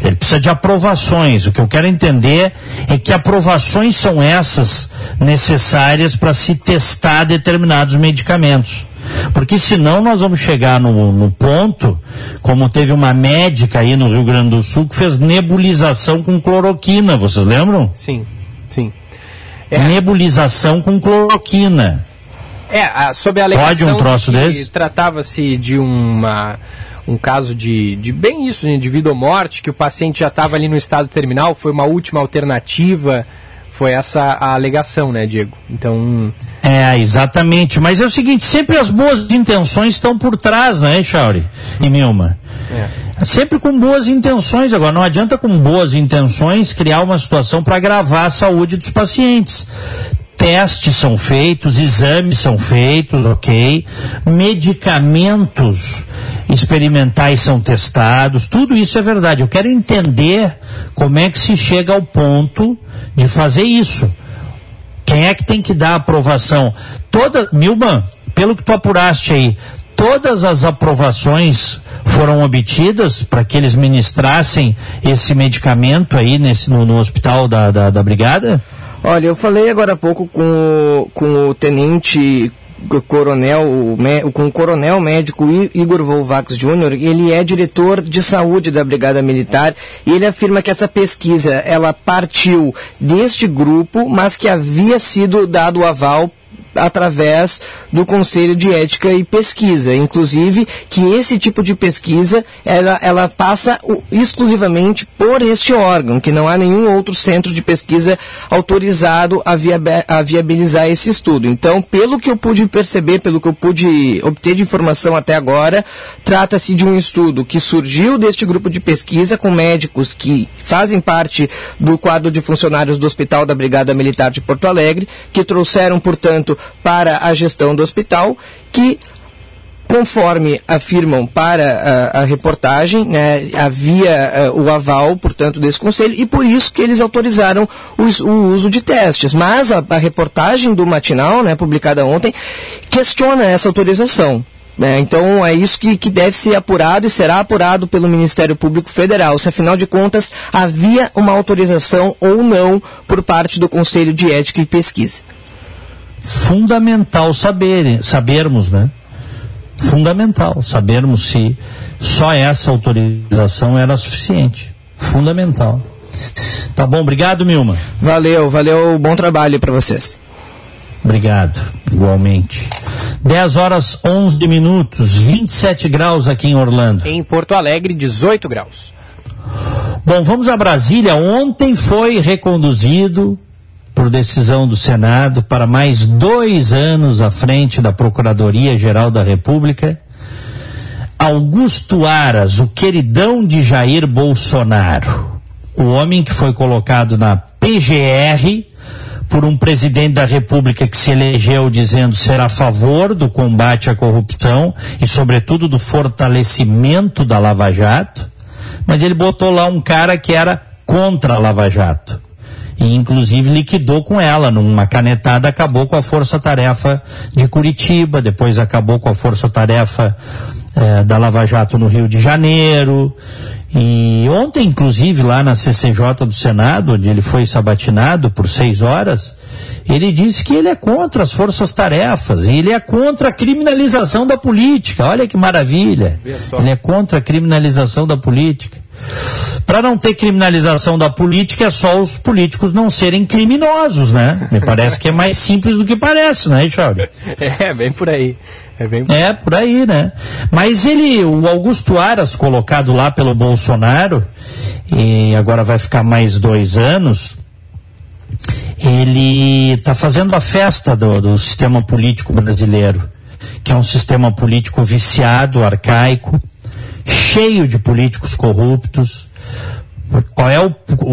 Ele precisa de aprovações. O que eu quero entender é que aprovações são essas necessárias para se testar determinados medicamentos. Porque senão nós vamos chegar no, no, ponto, como teve uma médica aí no Rio Grande do Sul que fez nebulização com cloroquina, vocês lembram? Sim, sim. É. Nebulização com cloroquina. É, a, sob a alegação Pode um troço de que desse? tratava-se de uma um caso de, de bem isso, de vida ou morte, que o paciente já estava ali no estado terminal, foi uma última alternativa, foi essa a alegação, né, Diego? Então, É, exatamente. Mas é o seguinte, sempre as boas intenções estão por trás, né, Chauri e Milma? é. Sempre com boas intenções. Agora, não adianta com boas intenções criar uma situação para agravar a saúde dos pacientes. Testes são feitos, exames são feitos, ok? Medicamentos experimentais são testados, tudo isso é verdade. Eu quero entender como é que se chega ao ponto de fazer isso. Quem é que tem que dar aprovação? Toda, Milman, pelo que tu apuraste aí, todas as aprovações foram obtidas para que eles ministrassem esse medicamento aí nesse, no, no hospital da, da, da brigada? Olha, eu falei agora há pouco com, o- com o tenente coronel, com o coronel médico Igor Volvax Jr., ele é diretor de saúde da Brigada Militar e ele afirma que essa pesquisa, ela partiu deste grupo, mas que havia sido dado aval através do Conselho de Ética e Pesquisa. Inclusive, que esse tipo de pesquisa, ela, ela passa exclusivamente por este órgão, que não há nenhum outro centro de pesquisa autorizado a, a viabilizar esse estudo. Então, pelo que eu pude perceber, pelo que eu pude obter de informação até agora, trata-se de um estudo que surgiu deste grupo de pesquisa com médicos que fazem parte do quadro de funcionários do Hospital da Brigada Militar de Porto Alegre, que trouxeram, portanto, para a gestão do hospital, que conforme afirmam para a, a reportagem, né, havia eh, o aval, portanto, desse conselho, e por isso que eles autorizaram o, is- o uso de testes. Mas a, a reportagem do matinal, né, publicada ontem, questiona essa autorização. né. então é isso que, que deve ser apurado e será apurado pelo Ministério Público Federal, se afinal de contas havia uma autorização ou não por parte do Conselho de Ética e Pesquisa. Fundamental saber, sabermos, né? Fundamental sabermos se só essa autorização era suficiente. Fundamental. Tá bom, obrigado, Milma. Valeu, valeu, bom trabalho para vocês. Obrigado, igualmente. 10 horas 11 minutos, 27 graus aqui em Orlando. Em Porto Alegre, 18 graus. Bom, vamos a Brasília. Ontem foi reconduzido, por decisão do Senado, para mais dois anos à frente da Procuradoria-Geral da República, Augusto Aras, o queridão de Jair Bolsonaro, o homem que foi colocado na PGR por um presidente da República que se elegeu dizendo ser a favor do combate à corrupção e, sobretudo, do fortalecimento da Lava Jato, mas ele botou lá um cara que era contra a Lava Jato. E inclusive liquidou com ela, numa canetada acabou com a força-tarefa de Curitiba, depois acabou com a força-tarefa eh, da Lava Jato no Rio de Janeiro. E ontem, inclusive, lá na CCJ do Senado, onde ele foi sabatinado por seis horas, ele disse que ele é contra as forças-tarefas, e ele é contra a criminalização da política. Olha que maravilha. Ele é contra a criminalização da política. Para não ter criminalização da política, é só os políticos não serem criminosos, né? Me parece que é mais simples do que parece, né, Charlie? *laughs* É, bem por aí. É bem É, por aí, né? Mas ele, o Augusto Aras, colocado lá pelo Bolsonaro, e agora vai ficar mais dois anos, ele está fazendo a festa do, do sistema político brasileiro, que é um sistema político viciado, arcaico, cheio de políticos corruptos. Qual é o,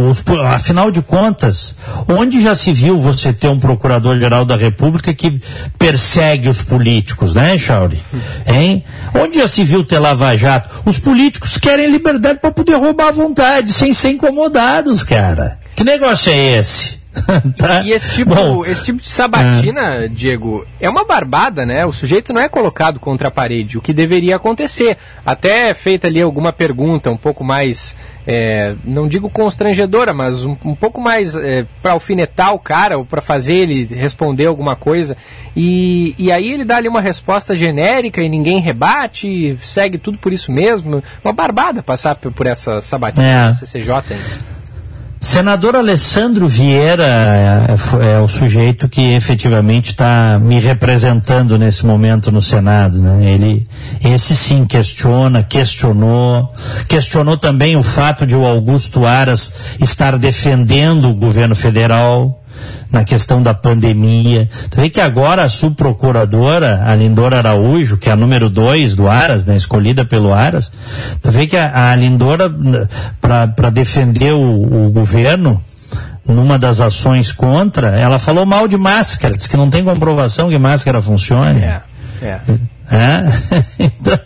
os- afinal de contas, onde já se viu você ter um procurador-geral da República que persegue os políticos, né, Chauri? Hein? Onde já se viu ter lava-jato? Os políticos querem liberdade para poder roubar à vontade, sem ser incomodados, cara. Que negócio é esse? *laughs* Tá? E esse tipo, Bom, esse tipo de sabatina, Diego, é uma barbada, né? O sujeito não é colocado contra a parede, o que deveria acontecer. Até é feita ali alguma pergunta um pouco mais, é, não digo constrangedora, mas um, um pouco mais é, para alfinetar o cara ou para fazer ele responder alguma coisa. E, e aí ele dá ali uma resposta genérica e ninguém rebate, segue tudo por isso mesmo. Uma barbada passar por, por essa sabatina É. CCJ. hein? Senador Alessandro Vieira é, é, o sujeito que efetivamente está me representando nesse momento no Senado. Né? Ele, esse sim questiona, questionou, questionou também o fato de o Augusto Aras estar defendendo o governo federal na questão da pandemia. Tu vê que agora a subprocuradora, a Lindora Araújo, que é a número dois do Aras, né, escolhida pelo Aras, tu vê que a, a Lindora, para defender o, o governo, numa das ações contra, ela falou mal de máscara, disse que não tem comprovação que máscara funcione. É, é. É? *laughs* Então,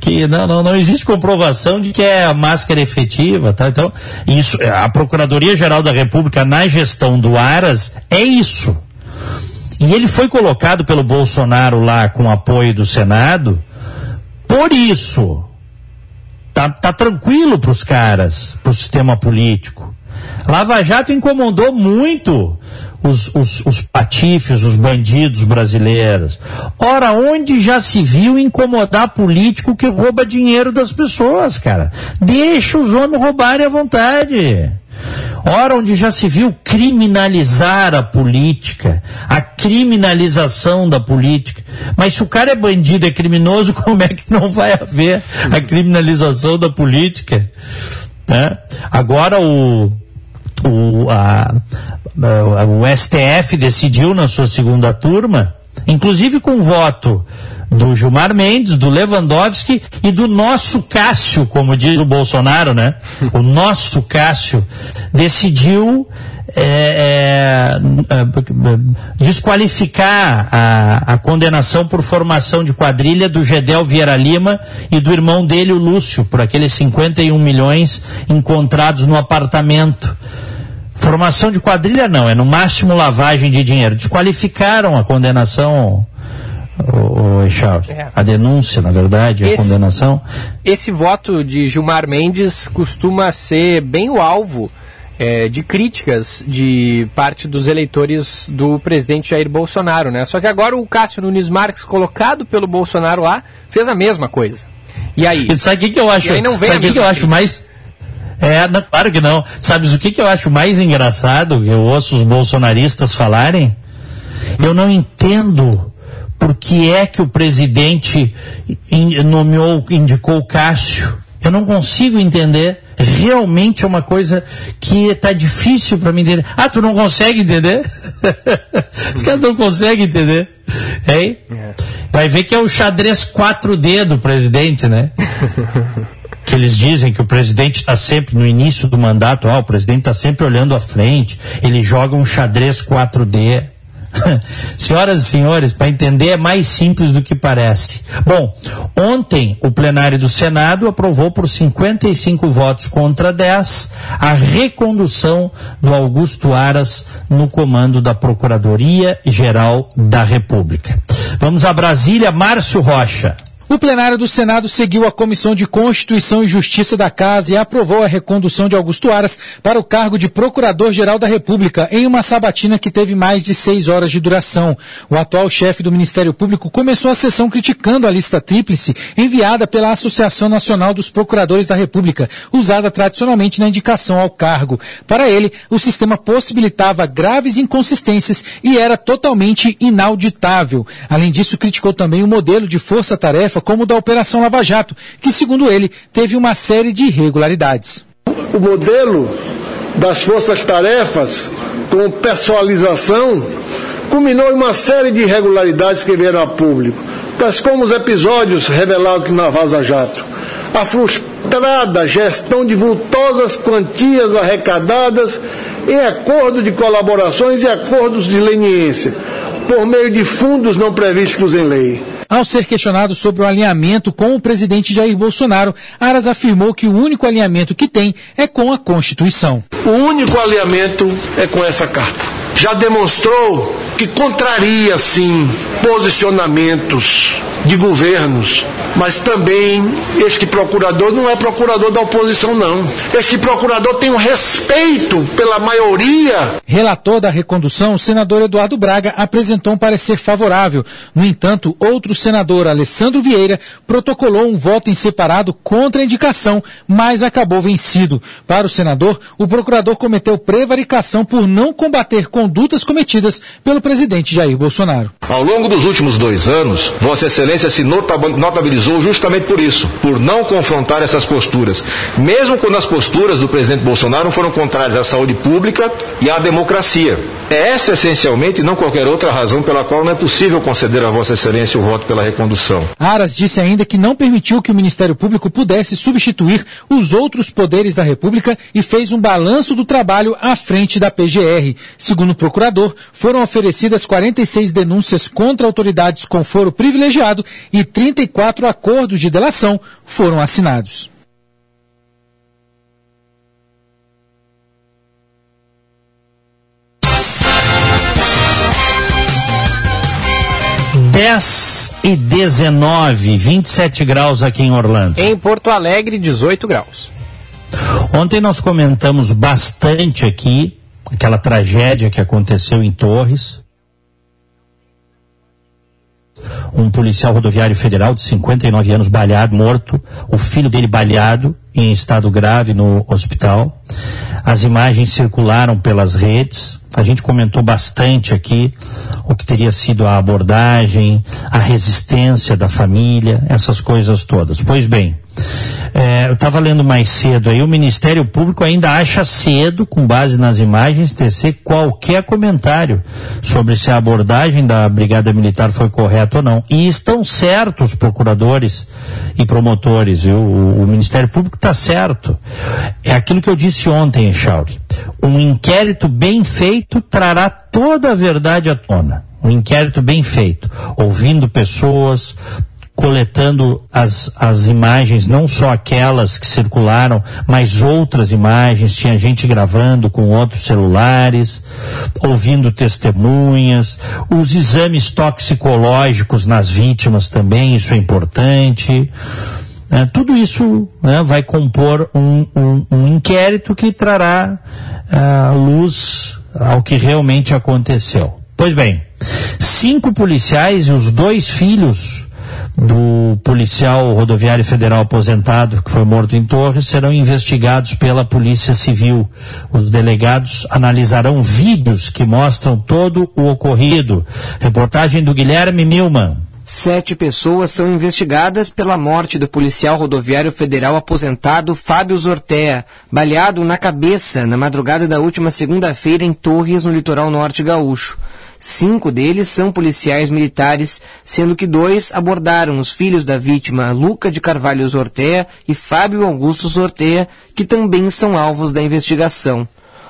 que não, não, não existe comprovação de que é a máscara efetiva, tá? Então, isso, a Procuradoria-Geral da República na gestão do Aras é isso. E ele foi colocado pelo Bolsonaro lá com apoio do Senado, por isso. Tá, tá tranquilo para os caras, para o sistema político. Lava Jato incomodou muito os, os, os patifes, os bandidos brasileiros. Ora, onde já se viu incomodar político que rouba dinheiro das pessoas, cara? Deixa os homens roubarem à vontade. Ora, onde já se viu criminalizar a política, a criminalização da política. Mas se o cara é bandido, é criminoso, *laughs* como é que não vai haver a criminalização da política? Né? Agora o, o, a, o STF decidiu na sua segunda turma, inclusive com voto do Gilmar Mendes, do Lewandowski e do nosso Cássio, como diz o Bolsonaro, né? O nosso Cássio decidiu é, é, desqualificar a, a, condenação por formação de quadrilha do Gedel Vieira Lima e do irmão dele, o Lúcio, por aqueles 51 milhões encontrados no apartamento. Formação de quadrilha não, é no máximo lavagem de dinheiro. Desqualificaram a condenação, o, o é. A denúncia, na verdade, esse, a condenação. Esse voto de Gilmar Mendes costuma ser bem o alvo é, de críticas de parte dos eleitores do presidente Jair Bolsonaro, né? Só que agora o Cássio Nunes Marques, colocado pelo Bolsonaro lá, fez a mesma coisa. E aí? E sabe o que, que eu acho? E aí não vem sabe o que, que eu acho mais é, não, claro que não. Sabes o que, que eu acho mais engraçado? Eu ouço os bolsonaristas falarem. Eu não entendo por que é que o presidente nomeou, indicou o Cássio. Eu não consigo entender. Realmente é uma coisa que está difícil para mim entender. Ah, tu não consegue entender? *laughs* Os caras não conseguem entender. Hein? É. Vai ver que é o xadrez 4D do presidente, né? *laughs* que eles dizem que o presidente está sempre no início do mandato, ah, o presidente está sempre olhando à frente, ele joga um xadrez 4D. *laughs* Senhoras e senhores, para entender é mais simples do que parece. Bom, ontem o plenário do Senado aprovou por 55 votos contra 10 a recondução do Augusto Aras no comando da Procuradoria Geral da República. Vamos a Brasília, Márcio Rocha. O plenário do Senado seguiu a Comissão de Constituição e Justiça da Casa e aprovou a recondução de Augusto Aras para o cargo de Procurador-Geral da República em uma sabatina que teve mais de seis horas de duração. O atual chefe do Ministério Público começou a sessão criticando a lista tríplice enviada pela Associação Nacional dos Procuradores da República, usada tradicionalmente na indicação ao cargo. Para ele, o sistema possibilitava graves inconsistências e era totalmente inauditável. Além disso, criticou também o modelo de força-tarefa como o da Operação Lava Jato, que, segundo ele, teve uma série de irregularidades. O modelo das forças-tarefas, com pessoalização, culminou em uma série de irregularidades que vieram a público, tais como os episódios revelados na Vaza Jato, a frustrada gestão de vultosas quantias arrecadadas em acordo de colaborações e acordos de leniência, por meio de fundos não previstos em lei. Ao ser questionado sobre o alinhamento com o presidente Jair Bolsonaro, Aras afirmou que o único alinhamento que tem é com a Constituição. O único alinhamento é com essa carta. Já demonstrou que contraria, sim, posicionamentos de governos, mas também este procurador não é procurador da oposição, não. Este procurador tem um respeito pela maioria. Relator da recondução, o senador Eduardo Braga apresentou um parecer favorável. No entanto, outro senador, Alessandro Vieira, protocolou um voto em separado contra a indicação, mas acabou vencido. Para o senador, o procurador cometeu prevaricação por não combater condutas cometidas pelo presidente Jair Bolsonaro. Ao longo dos últimos dois anos, Vossa Excelência se notabilizou justamente por isso, por não confrontar essas posturas. Mesmo quando as posturas do presidente Bolsonaro foram contrárias à saúde pública e à democracia. É essa essencialmente e não qualquer outra razão pela qual não é possível conceder a Vossa Excelência o voto pela recondução. Aras disse ainda que não permitiu que o Ministério Público pudesse substituir os outros poderes da República e fez um balanço do trabalho à frente da PGR. Segundo o procurador, foram oferecidas 46 denúncias contra autoridades com foro privilegiado e 34 acordos de delação foram assinados. Dez e 19, 27 graus aqui em Orlando. Em Porto Alegre, 18 graus. Ontem nós comentamos bastante aqui aquela tragédia que aconteceu em Torres. Um policial rodoviário federal de 59 anos baleado, morto, o filho dele baleado em estado grave no hospital. As imagens circularam pelas redes. A gente comentou bastante aqui o que teria sido a abordagem, a resistência da família, essas coisas todas. Pois bem, é, eu estava lendo mais cedo aí, o Ministério Público ainda acha cedo, com base nas imagens, tecer qualquer comentário sobre se a abordagem da Brigada Militar foi correta ou não. E estão certos os procuradores e promotores, viu? O, o Ministério Público está certo. É aquilo que eu disse ontem, Echauri. Um inquérito bem feito trará toda a verdade à tona. Um inquérito bem feito, ouvindo pessoas, coletando as, as imagens, não só aquelas que circularam, mas outras imagens, tinha gente gravando com outros celulares, ouvindo testemunhas, os exames toxicológicos nas vítimas também, isso é importante. É, tudo isso né, vai compor um, um, um, inquérito que trará uh, luz ao que realmente aconteceu. Pois bem, cinco policiais e os dois filhos do policial rodoviário federal aposentado que foi morto em Torres serão investigados pela Polícia Civil. Os delegados analisarão vídeos que mostram todo o ocorrido. Reportagem do Guilherme Milman. Sete pessoas são investigadas pela morte do policial rodoviário federal aposentado Fábio Zortea, baleado na cabeça na madrugada da última segunda-feira em Torres, no litoral norte gaúcho. Cinco deles são policiais militares, sendo que dois abordaram os filhos da vítima, Luca de Carvalho Zortea e Fábio Augusto Zortea, que também são alvos da investigação.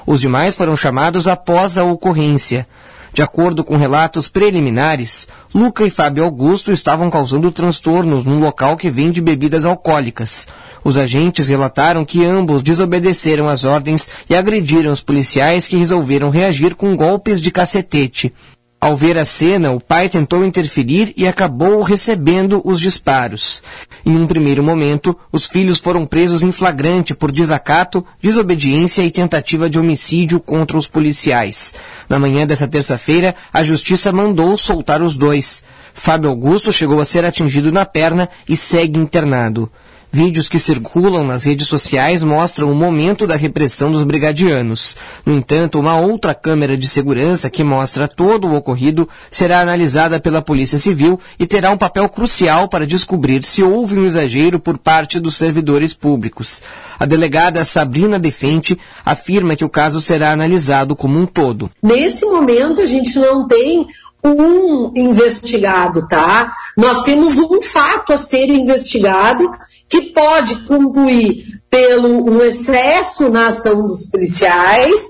Os demais foram chamados após a ocorrência. De acordo com relatos preliminares, Luca e Fábio Augusto estavam causando transtornos num local que vende bebidas alcoólicas. Os agentes relataram que ambos desobedeceram às ordens e agrediram os policiais que resolveram reagir com golpes de cacetete. Ao ver a cena, o pai tentou interferir e acabou recebendo os disparos. Em um primeiro momento, os filhos foram presos em flagrante por desacato, desobediência e tentativa de homicídio contra os policiais. Na manhã dessa terça-feira, a justiça mandou soltar os dois. Fábio Augusto chegou a ser atingido na perna e segue internado. Vídeos que circulam nas redes sociais mostram o momento da repressão dos brigadianos. No entanto, uma outra câmera de segurança que mostra todo o ocorrido será analisada pela Polícia Civil e terá um papel crucial para descobrir se houve um exagero por parte dos servidores públicos. A delegada Sabrina Defente afirma que o caso será analisado como um todo. Nesse momento, a gente não tem um investigado, tá? Nós temos um fato a ser investigado que pode concluir pelo um excesso na ação dos policiais,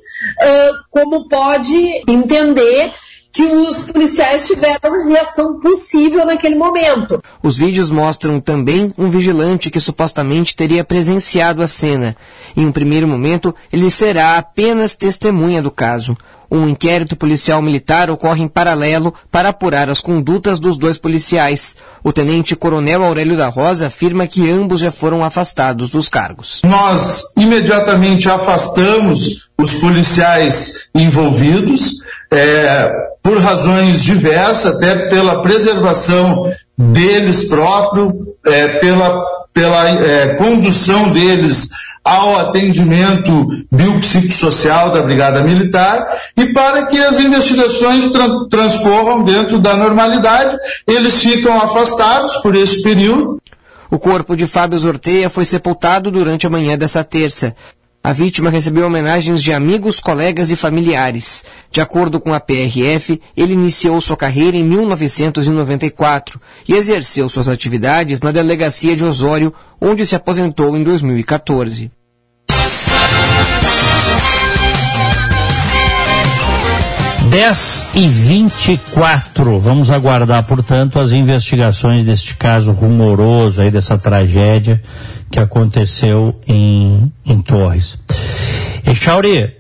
como pode entender que os policiais tiveram reação possível naquele momento. Os vídeos mostram também um vigilante que supostamente teria presenciado a cena. Em um primeiro momento, ele será apenas testemunha do caso. Um inquérito policial militar ocorre em paralelo para apurar as condutas dos dois policiais. O tenente-coronel Aurélio da Rosa afirma que ambos já foram afastados dos cargos. Nós imediatamente afastamos os policiais envolvidos, é, por razões diversas, até pela preservação deles próprios, é, pela, pela é, condução deles ao atendimento biopsicossocial da Brigada Militar e para que as investigações tra transcorram dentro da normalidade, eles ficam afastados por esse período. O corpo de Fábio Zorteia foi sepultado durante a manhã dessa terça. A vítima recebeu homenagens de amigos, colegas e familiares. De acordo com a PRF, ele iniciou sua carreira em 1994 e exerceu suas atividades na delegacia de Osório, onde se aposentou em 2014. Dez e vinte e quatro. Vamos aguardar, portanto, as investigações deste caso rumoroso aí, dessa tragédia que aconteceu em, em Torres. Echauri,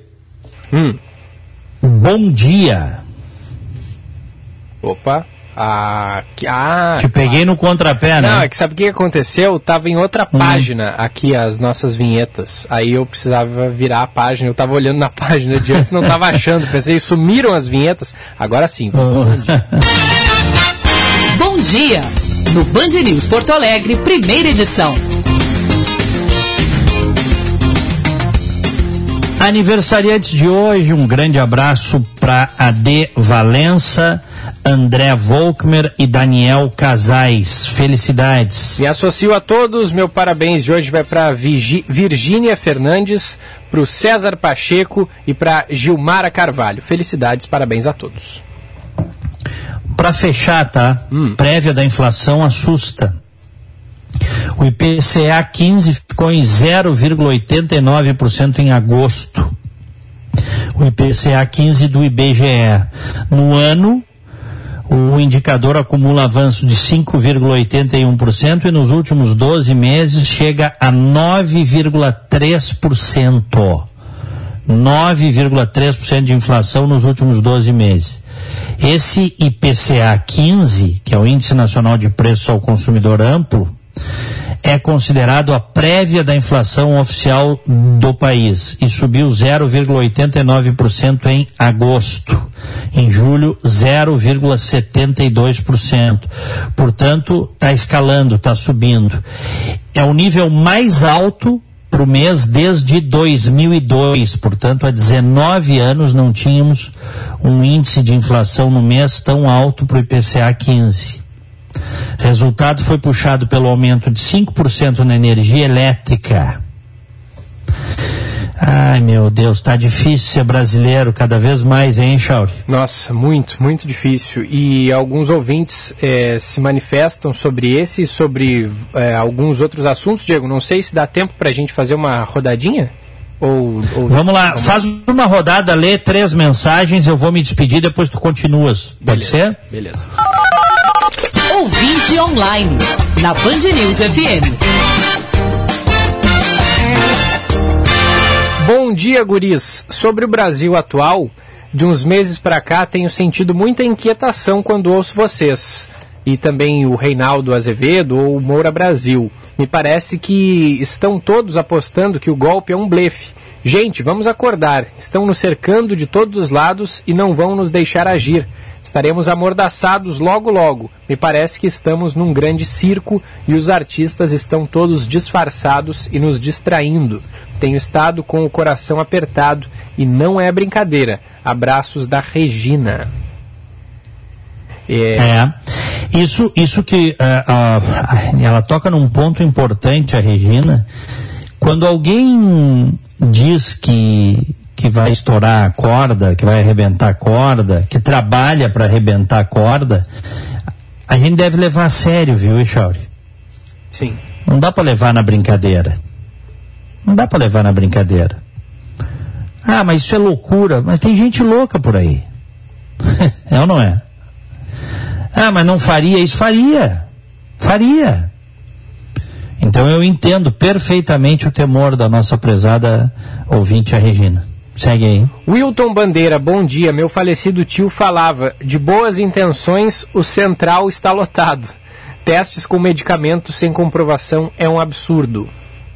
hum. bom dia. Opa. Ah, que, ah, Te peguei no contrapé, né? Não, é que sabe o que aconteceu? Tava em outra hum. página aqui as nossas vinhetas. Aí eu precisava virar a página. Eu tava olhando na *laughs* página de antes, não tava achando. Pensei, sumiram as vinhetas. Agora sim. Bom dia. *laughs* Bom dia. No Band News Porto Alegre, primeira edição. Aniversariantes de hoje, um grande abraço para Ade Valença, André Volkmer e Daniel Casais. Felicidades. Me associo a todos, meu parabéns de hoje vai para Virgínia Fernandes, para o César Pacheco e para Gilmara Carvalho. Felicidades, parabéns a todos. Para fechar, tá? Hum. Prévia da inflação assusta. O IPCA 15 ficou em 0,89% em agosto. O IPCA 15 do IBGE. No ano, o indicador acumula avanço de 5,81% e nos últimos 12 meses chega a 9,3%. 9,3% de inflação nos últimos 12 meses. Esse IPCA 15, que é o Índice Nacional de Preços ao Consumidor Amplo, é considerado a prévia da inflação oficial do país e subiu 0,89% em agosto. Em julho, 0,72%. Portanto, está escalando, está subindo. É o nível mais alto para o mês desde 2002. Portanto, há 19 anos não tínhamos um índice de inflação no mês tão alto para o IPCA 15. Resultado foi puxado pelo aumento de 5% na energia elétrica. Ai meu Deus, está difícil ser brasileiro cada vez mais, hein, Chauri? Nossa, muito, muito difícil. E alguns ouvintes é, se manifestam sobre esse e sobre é, alguns outros assuntos. Diego, não sei se dá tempo para a gente fazer uma rodadinha? Ou, ou... Vamos lá, faz uma rodada, lê três mensagens, eu vou me despedir, depois tu continuas. Pode beleza, ser? Beleza. Ouvinte online, na Band News FM. Bom dia, guris. Sobre o Brasil atual, de uns meses para cá tenho sentido muita inquietação quando ouço vocês. E também o Reinaldo Azevedo ou o Moura Brasil. Me parece que estão todos apostando que o golpe é um blefe. Gente, vamos acordar. Estão nos cercando de todos os lados e não vão nos deixar agir. Estaremos amordaçados logo logo. Me parece que estamos num grande circo e os artistas estão todos disfarçados e nos distraindo. Tenho estado com o coração apertado e não é brincadeira. Abraços da Regina. É. é. Isso, isso que uh, uh, ela toca num ponto importante, a Regina. Quando alguém diz que que vai estourar a corda, que vai arrebentar a corda, que trabalha para arrebentar a corda, a gente deve levar a sério, viu, Echauri? Sim. Não dá para levar na brincadeira. Não dá para levar na brincadeira. Ah, mas isso é loucura. Mas tem gente louca por aí. *laughs* é ou não é? Ah, mas não faria isso? Faria. Faria. Então eu entendo perfeitamente o temor da nossa prezada ouvinte, a Regina. Segue aí. Wilton Bandeira, bom dia. Meu falecido tio falava: de boas intenções, o central está lotado. Testes com medicamentos sem comprovação é um absurdo.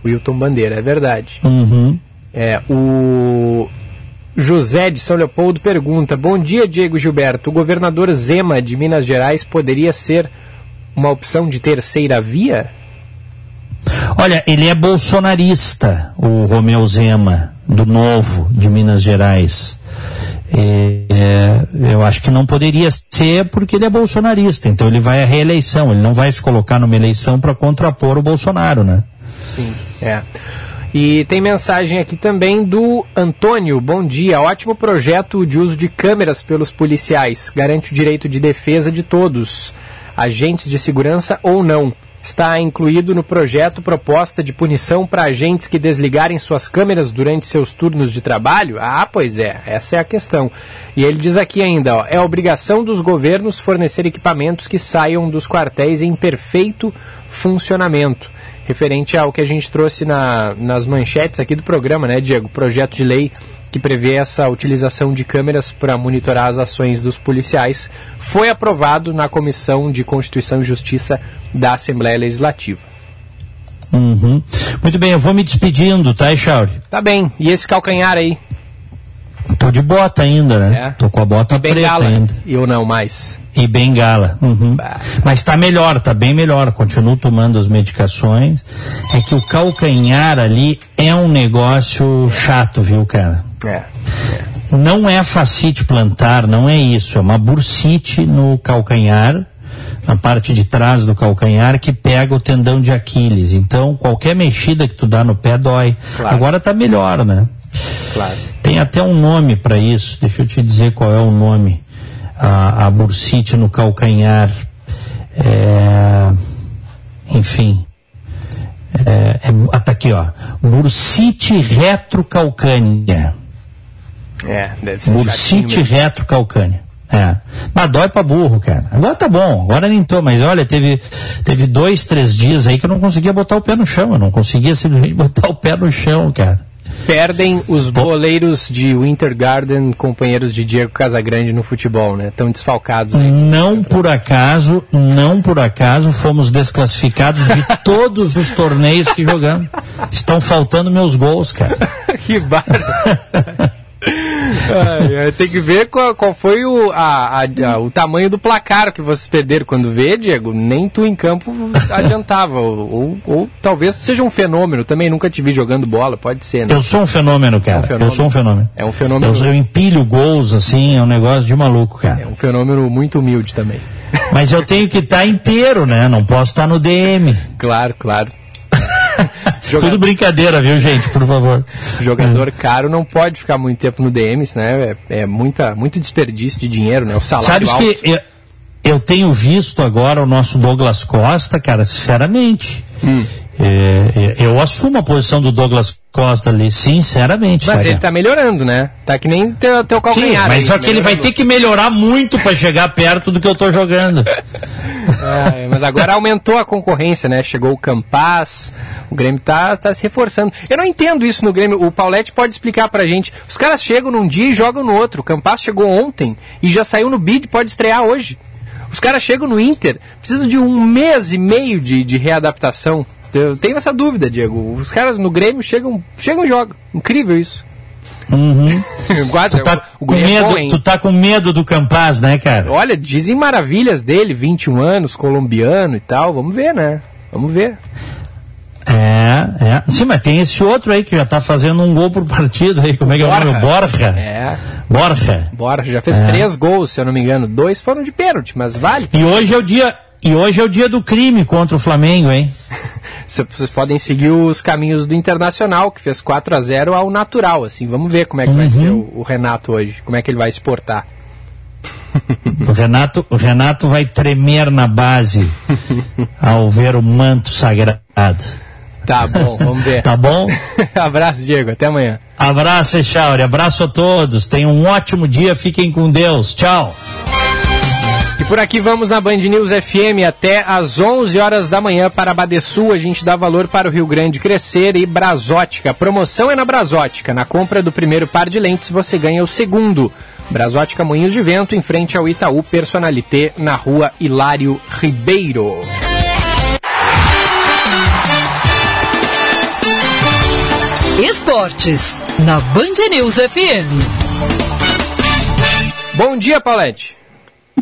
Wilton Bandeira, é verdade. Uhum. É, o José de São Leopoldo pergunta: Bom dia, Diego Gilberto. O governador Zema de Minas Gerais poderia ser uma opção de terceira via? Olha, ele é bolsonarista, o Romeu Zema, do Novo, de Minas Gerais. É, eu acho que não poderia ser porque ele é bolsonarista, então ele vai à reeleição, ele não vai se colocar numa eleição para contrapor o Bolsonaro, né? Sim, é. E tem mensagem aqui também do Antônio. Bom dia. Ótimo projeto de uso de câmeras pelos policiais. Garante o direito de defesa de todos, agentes de segurança ou não. Está incluído no projeto proposta de punição para agentes que desligarem suas câmeras durante seus turnos de trabalho? Ah, pois é, essa é a questão. E ele diz aqui ainda: ó, é obrigação dos governos fornecer equipamentos que saiam dos quartéis em perfeito funcionamento referente ao que a gente trouxe na, nas manchetes aqui do programa, né, Diego? Projeto de lei que prevê essa utilização de câmeras para monitorar as ações dos policiais foi aprovado na Comissão de Constituição e Justiça da Assembleia Legislativa. Uhum. Muito bem, eu vou me despedindo, tá, Echauri? Tá bem. E esse calcanhar aí? Tô de bota ainda, né? É. Tô com a bota E preta bengala? ainda. Eu não mais. E bengala. Uhum. Mas tá melhor, tá bem melhor. Continuo tomando as medicações. É que o calcanhar ali é um negócio chato, viu, cara? É. Não é facite plantar, não é isso. É uma bursite no calcanhar, na parte de trás do calcanhar, que pega o tendão de Aquiles. Então, qualquer mexida que tu dá no pé dói. Claro. Agora tá melhor, né? Claro. Tem até um nome para isso, deixa eu te dizer qual é o nome. A, a bursite no calcanhar. É, enfim. É, é, tá aqui, ó. Bursite retrocalcânea. É, deve ser Bursite retrocalcânea. É. Mas dói pra burro, cara. Agora tá bom, agora nem tô, mas olha, teve, teve dois, três dias aí que eu não conseguia botar o pé no chão. Eu não conseguia simplesmente *laughs* botar o pé no chão, cara. Perdem os boleiros de Winter Garden, companheiros de Diego Casagrande no futebol, né? Estão desfalcados aí. Não por acaso, não por acaso fomos desclassificados de *laughs* todos os torneios que jogamos. Estão faltando meus gols, cara. *laughs* que bárbaro. Ai, tem que ver qual, qual foi o, a- a- a- o tamanho do placar que vocês perderam. Quando vê, Diego, nem tu em campo adiantava. ou, ou- ou talvez seja um fenômeno. Também nunca te vi jogando bola, pode ser, né? Eu sou um fenômeno, cara. fenômeno. Eu sou um fenômeno. É um fenômeno. Eu, eu empilho gols, assim, é um negócio de maluco, cara. É um fenômeno muito humilde também. Mas eu tenho que estar inteiro, né? Não posso estar no DM. Claro, claro. *laughs* Tudo brincadeira, viu, gente? Por favor. Jogador caro não pode ficar muito tempo no DMs, né? É, é muita, muito desperdício de dinheiro, né? O salário Sabes alto. que eu, eu tenho visto agora o nosso Douglas Costa, cara, sinceramente. Hum. É, é, eu assumo a posição do Douglas Costa ali, sinceramente. Mas cara. ele tá melhorando, né? Tá que nem teu, teu Sim, calcanhar. mas aí, só que ele vai ter que melhorar muito para chegar perto do que eu tô jogando. *laughs* É, mas agora aumentou a concorrência, né? Chegou o Campaz, o Grêmio tá, tá se reforçando. Eu não entendo isso no Grêmio. O Paulette pode explicar pra gente. Os caras chegam num dia e jogam no outro. O Campaz chegou ontem e já saiu no bid, pode estrear hoje. Os caras chegam no Inter, precisam de um mês e meio de, de readaptação. Eu tenho essa dúvida, Diego. Os caras no Grêmio chegam, chegam e jogam. Incrível isso. Uhum. *laughs* Quase, Tu tá, o, o com guri é medo, hein? tu tá com medo do Campaz, né, cara? Olha, dizem maravilhas dele, 21 anos, colombiano e tal. Vamos ver, né? Vamos ver. É, é. Sim, mas tem esse outro aí que já tá fazendo um gol por partido aí. Como é que é o nome? Borja. É. Borja. Bora, já fez É. três gols, se eu não me engano. Dois foram de pênalti, mas vale. E hoje é o dia. E hoje é o dia do crime contra o Flamengo, hein? *laughs* Cê- Vocês podem seguir os caminhos do Internacional, que fez 4 a 0 ao natural, assim. Vamos ver como é que vai Uhum. ser o, o Renato hoje, como é que ele vai se portar. *laughs* O Renato, o Renato vai tremer na base *laughs* ao ver o manto sagrado. Tá bom, vamos ver. *laughs* Tá bom? Abraço, Diego. Até amanhã. Abraço, Echauri. Abraço a todos. Tenham um ótimo dia. Fiquem com Deus. Tchau. E por aqui vamos na Band News FM até às 11 horas da manhã para Badesul. A gente dá valor para o Rio Grande crescer e Brasótica. A promoção é na Brasótica. Na compra do primeiro par de lentes você ganha o segundo. Brasótica Moinhos de Vento, em frente ao Itaú Personalité, na rua Hilário Ribeiro. Esportes, na Band News FM. Bom dia, Paulette.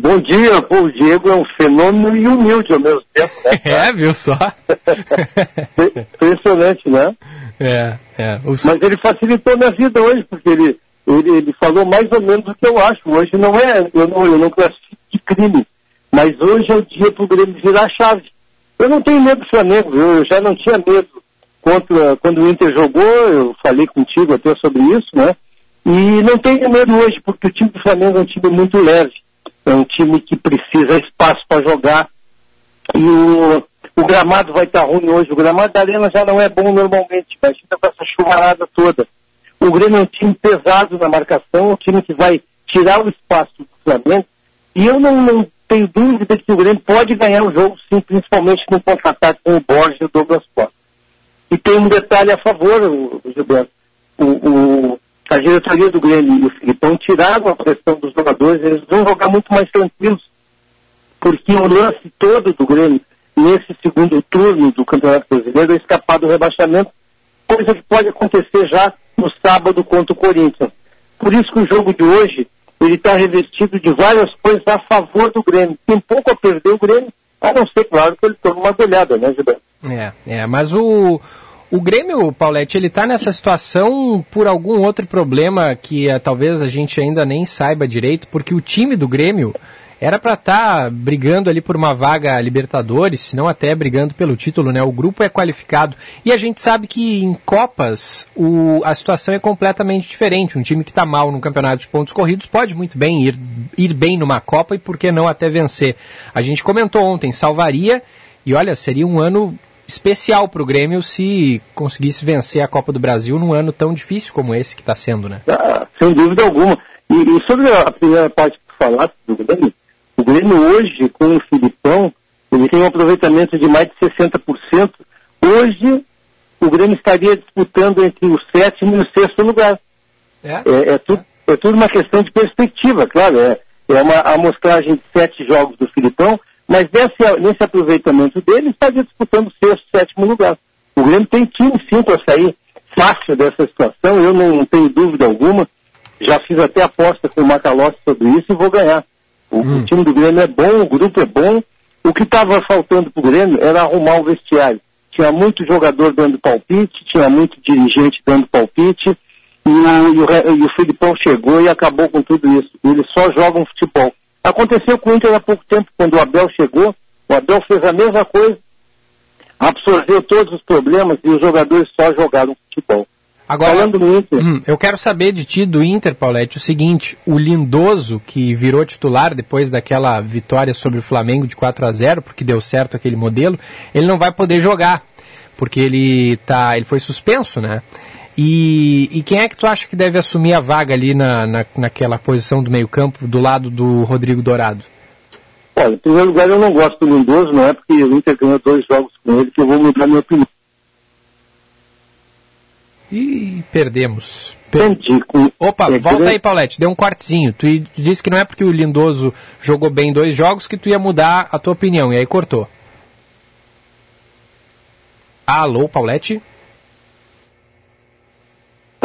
Bom dia, pô, o Diego é um fenômeno e humilde ao mesmo tempo, né? *laughs* É, viu só? Impressionante, né? É, é. O... Mas ele facilitou minha vida hoje, porque ele, ele, ele falou mais ou menos o que eu acho. Hoje não é, eu não, eu não classifico de crime, mas hoje é o dia para o Grêmio virar a chave. Eu não tenho medo do Flamengo, eu já não tinha medo contra, quando o Inter jogou, eu falei contigo até sobre isso, né? E não tenho medo hoje, porque o time do Flamengo é um time muito leve. É um time que precisa espaço para jogar. E o, o gramado vai estar ruim hoje. O gramado da arena já não é bom normalmente, mas fica com essa chuvarada toda. O Grêmio é um time pesado na marcação, um time que vai tirar o espaço do Flamengo. E eu não, não tenho dúvida que o Grêmio pode ganhar o jogo, sim, principalmente no contra-ataque com o Borges e o Douglas Costa. E tem um detalhe a favor, Gilberto. O, o, a diretoria do Grêmio e o Filipão tiraram a pressão dos jogadores, eles vão jogar muito mais tranquilos. Porque o lance todo do Grêmio, nesse segundo turno do Campeonato Brasileiro, é escapar do rebaixamento, coisa que pode acontecer já no sábado contra o Corinthians. Por isso que o jogo de hoje, ele está revestido de várias coisas a favor do Grêmio. Tem pouco a perder o Grêmio, a não ser, claro, que ele tome uma goleada, né, Gilberto? É, é, mas o, o Grêmio, Paulette, ele está nessa situação por algum outro problema que uh, talvez a gente ainda nem saiba direito, porque o time do Grêmio era para estar tá brigando ali por uma vaga Libertadores, se não até brigando pelo título, né? O grupo é qualificado e a gente sabe que em Copas o, a situação é completamente diferente. Um time que está mal no campeonato de pontos corridos pode muito bem ir, ir bem numa Copa e por que não até vencer. A gente comentou ontem, salvaria e olha, seria um ano especial para o Grêmio se conseguisse vencer a Copa do Brasil num ano tão difícil como esse que está sendo, né? Ah, sem dúvida alguma. E, e, sobre a primeira parte que falaste do Grêmio, o Grêmio hoje, com o Filipão, ele tem um aproveitamento de mais de 60%. Hoje, o Grêmio estaria disputando entre o sétimo e o sexto lugar. É, é, é, tudo, é tudo uma questão de perspectiva, claro. É, é uma amostragem de sete jogos do Filipão, mas nesse, nesse aproveitamento dele, estaria disputando o sexto, sétimo lugar. O Grêmio tem time sim para sair fácil dessa situação, eu não, não, tenho dúvida alguma. Já fiz até aposta com o Macalossi sobre isso e vou ganhar. O, hum. o time do Grêmio é bom, o grupo é bom. O que estava faltando para o Grêmio era arrumar o vestiário. Tinha muito jogador dando palpite, tinha muito dirigente dando palpite, e o, e o, e o Filipão chegou e acabou com tudo isso. Eles só jogam futebol. Aconteceu com o Inter há pouco tempo, quando o Abel chegou, o Abel fez a mesma coisa, absorveu todos os problemas e os jogadores só jogaram futebol. Agora, Falando no Inter. Hum, eu quero saber de ti, do Inter, Paulette, o seguinte: o Lindoso, que virou titular depois daquela vitória sobre o Flamengo de 4 a 0 porque deu certo aquele modelo, ele não vai poder jogar, porque ele, tá, ele foi suspenso, né? E, e, quem é que tu acha que deve assumir a vaga ali na, na, naquela posição do meio-campo, do lado do Rodrigo Dourado? Olha, em primeiro lugar, eu não gosto do Lindoso, não é porque o Inter ganhou dois jogos com ele que eu vou mudar minha opinião. E perdemos. Com... Opa, é volta grande... aí, Paulette, deu um cortezinho. Tu disse que não é porque o Lindoso jogou bem dois jogos que tu ia mudar a tua opinião, e aí cortou. Alô, Paulette?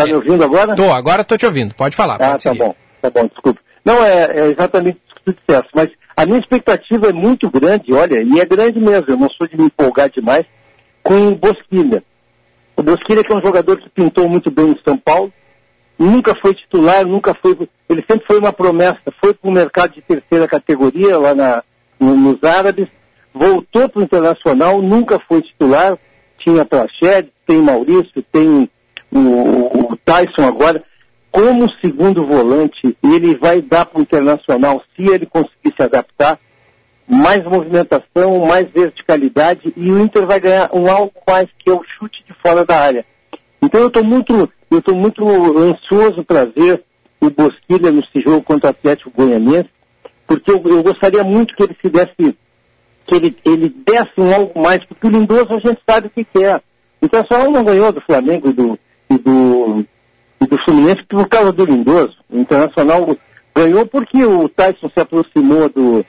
Está me ouvindo agora? Tô, agora estou te ouvindo. Pode falar. Ah, pode tá bom, tá bom, desculpa. Não, é, é exatamente isso que tu disseste, mas a minha expectativa é muito grande, olha, e é grande mesmo, eu não sou de me empolgar demais, com o Bosquilha. O Bosquilha que é um jogador que pintou muito bem em São Paulo, nunca foi titular, nunca foi, ele sempre foi uma promessa, foi para o mercado de terceira categoria lá na, no, nos árabes, voltou para o Internacional, nunca foi titular, tinha Praxedes, tem Maurício, tem o, o Tyson agora, como segundo volante, ele vai dar para o Internacional, se ele conseguir se adaptar, mais movimentação, mais verticalidade e o Inter vai ganhar um algo mais que é o chute de fora da área. Então eu estou muito, eu muito ansioso para ver o Bosquilha nesse jogo contra o Atlético Goianiense, porque eu, eu gostaria muito que ele se desse, que ele, ele desse um algo mais, porque o Lindoso a gente sabe o que quer. O Internacional não ganhou do Flamengo do, e do, e do Fluminense por causa do Lindoso. O Internacional ganhou porque o Tyson se aproximou do,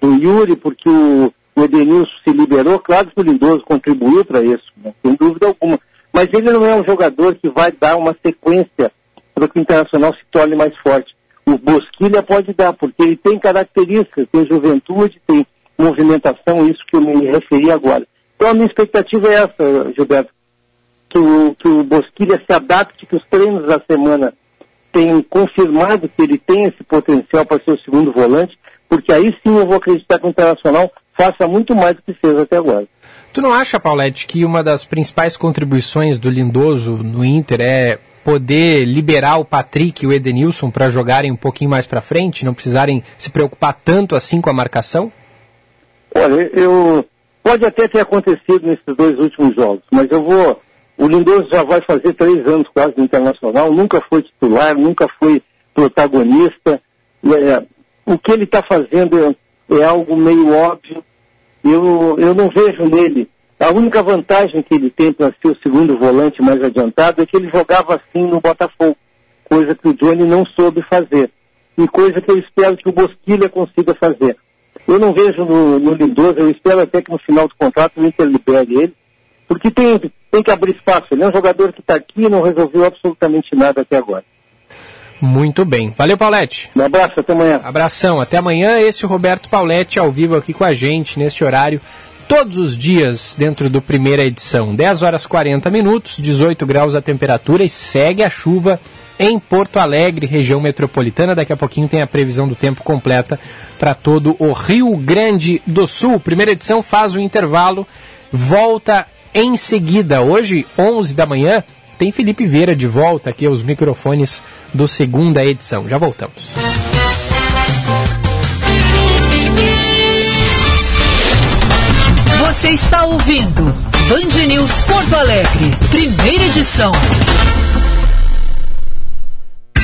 do Yuri, porque o, o Edenilson se liberou. Claro que o Lindoso contribuiu para isso, né? sem dúvida alguma. Mas ele não é um jogador que vai dar uma sequência para que o Internacional se torne mais forte. O Bosquilha pode dar, porque ele tem características, tem juventude, tem movimentação, isso que eu me referi agora. Então a minha expectativa é essa, Gilberto, que o, que o Bosquilha se adapte, que os treinos da semana tenham confirmado que ele tem esse potencial para ser o segundo volante, porque aí sim eu vou acreditar que o Internacional faça muito mais do que fez até agora. Tu não acha, Paulette, que uma das principais contribuições do Lindoso no Inter é poder liberar o Patrick e o Edenilson para jogarem um pouquinho mais para frente, não precisarem se preocupar tanto assim com a marcação? Olha, eu pode até ter acontecido nesses dois últimos jogos, mas eu vou. O Lindoso já vai fazer três anos quase no Internacional, nunca foi titular, nunca foi protagonista. É, o que ele está fazendo é, é algo meio óbvio. Eu, eu não vejo nele a única vantagem que ele tem para ser o segundo volante mais adiantado é que ele jogava assim no Botafogo, coisa que o Johnny não soube fazer. E coisa que eu espero que o Bosquilha consiga fazer. Eu não vejo no, no Lindoso, eu espero até que no final do contrato o Inter libere ele, porque tem, tem que abrir espaço. Ele é um jogador que está aqui e não resolveu absolutamente nada até agora. Muito bem. Valeu, Paulette. Um abraço, até amanhã. Abração, até amanhã. Esse é o Roberto Paulette ao vivo aqui com a gente neste horário todos os dias dentro do primeira edição. 10 horas 40 minutos, 18 graus a temperatura e segue a chuva em Porto Alegre, região metropolitana. Daqui a pouquinho tem a previsão do tempo completa para todo o Rio Grande do Sul. Primeira edição faz o intervalo, volta em seguida. Hoje, 11 da manhã, tem Felipe Vieira de volta aqui aos microfones do segunda edição. Já voltamos. Você está ouvindo Band News Porto Alegre, primeira edição.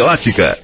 ótica.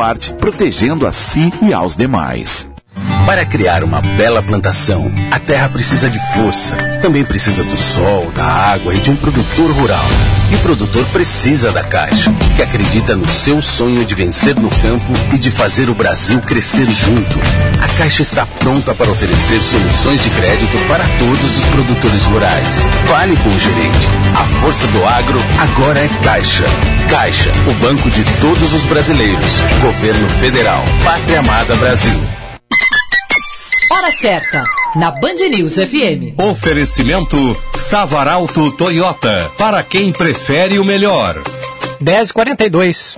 protegendo a si e aos demais. Para criar uma bela plantação, a terra precisa de força. Também precisa do sol, da água e de um produtor rural. E o produtor precisa da Caixa, que acredita no seu sonho de vencer no campo e de fazer o Brasil crescer junto. A Caixa está pronta para oferecer soluções de crédito para todos os produtores rurais. Fale com o gerente. A força do agro agora é Caixa. Caixa, o banco de todos os brasileiros. Governo Federal. Pátria Amada Brasil. Hora certa, na Band News FM. Oferecimento Savaralto Toyota, para quem prefere o melhor. 10h42.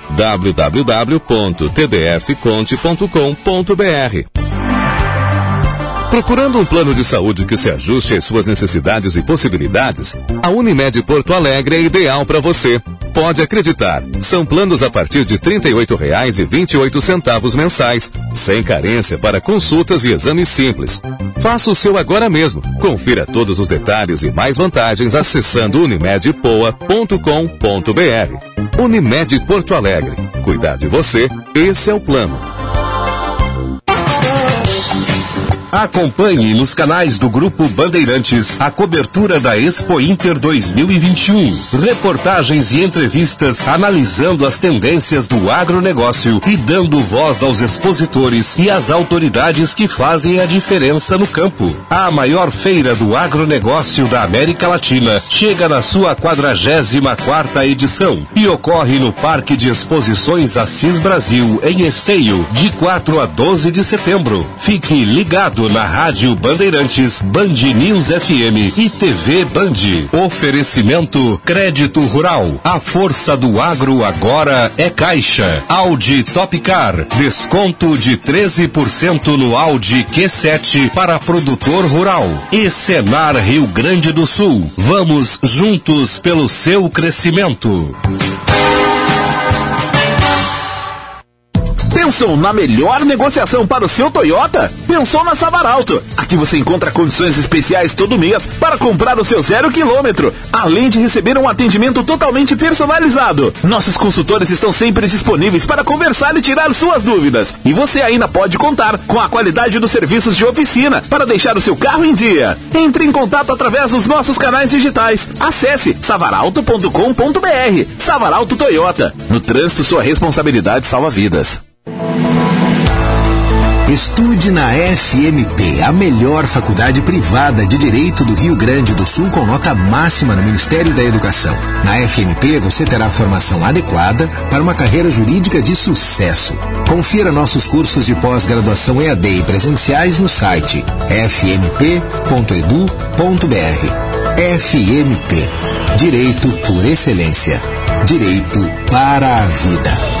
www.tdfconte.com.br. Procurando um plano de saúde que se ajuste às suas necessidades e possibilidades? A Unimed Porto Alegre é ideal para você. Pode acreditar, são planos a partir de R$ 38,28 mensais, sem carência para consultas e exames simples. Faça o seu agora mesmo. Confira todos os detalhes e mais vantagens acessando unimedpoa.com.br. Unimed Porto Alegre. Cuidar de você, esse é o plano. Acompanhe nos canais do Grupo Bandeirantes a cobertura da Expo Inter 2021. Reportagens e entrevistas analisando as tendências do agronegócio e dando voz aos expositores e às autoridades que fazem a diferença no campo. A maior feira do agronegócio da América Latina chega na sua 44 quarta edição e ocorre no Parque de Exposições Assis Brasil, em Esteio, de 4 a 12 de setembro. Fique ligado na Rádio Bandeirantes, Band News FM e TV Band. Oferecimento Crédito Rural. A força do agro agora é Caixa. Audi Topcar. Desconto de 13% no Audi Q7 para produtor rural. E Senar Rio Grande do Sul. Vamos juntos pelo seu crescimento. Pensou na melhor negociação para o seu Toyota? Pensou na Savaralto. Aqui você encontra condições especiais todo mês para comprar o seu zero quilômetro, além de receber um atendimento totalmente personalizado. Nossos consultores estão sempre disponíveis para conversar e tirar suas dúvidas. E você ainda pode contar com a qualidade dos serviços de oficina para deixar o seu carro em dia. Entre em contato através dos nossos canais digitais. Acesse savaralto.com.br. Savaralto Toyota. No trânsito, sua responsabilidade salva vidas. Estude na FMP, a melhor faculdade privada de Direito do Rio Grande do Sul com nota máxima no Ministério da Educação. Na FMP você terá formação adequada para uma carreira jurídica de sucesso. Confira nossos cursos de pós-graduação EAD e presenciais no site fmp.edu.br. FMP Direito por Excelência. Direito para a Vida.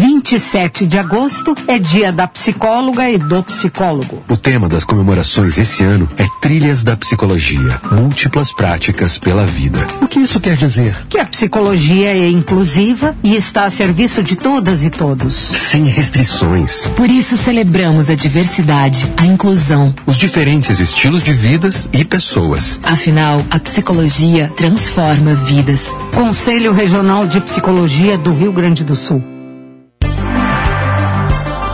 27 de agosto é dia da psicóloga e do psicólogo. O tema das comemorações esse ano é Trilhas da Psicologia, múltiplas práticas pela vida. O que isso quer dizer? Que a psicologia é inclusiva e está a serviço de todas e todos. Sem restrições. Por isso celebramos a diversidade, a inclusão, os diferentes estilos de vidas e pessoas. Afinal, a psicologia transforma vidas. Conselho Regional de Psicologia do Rio Grande do Sul.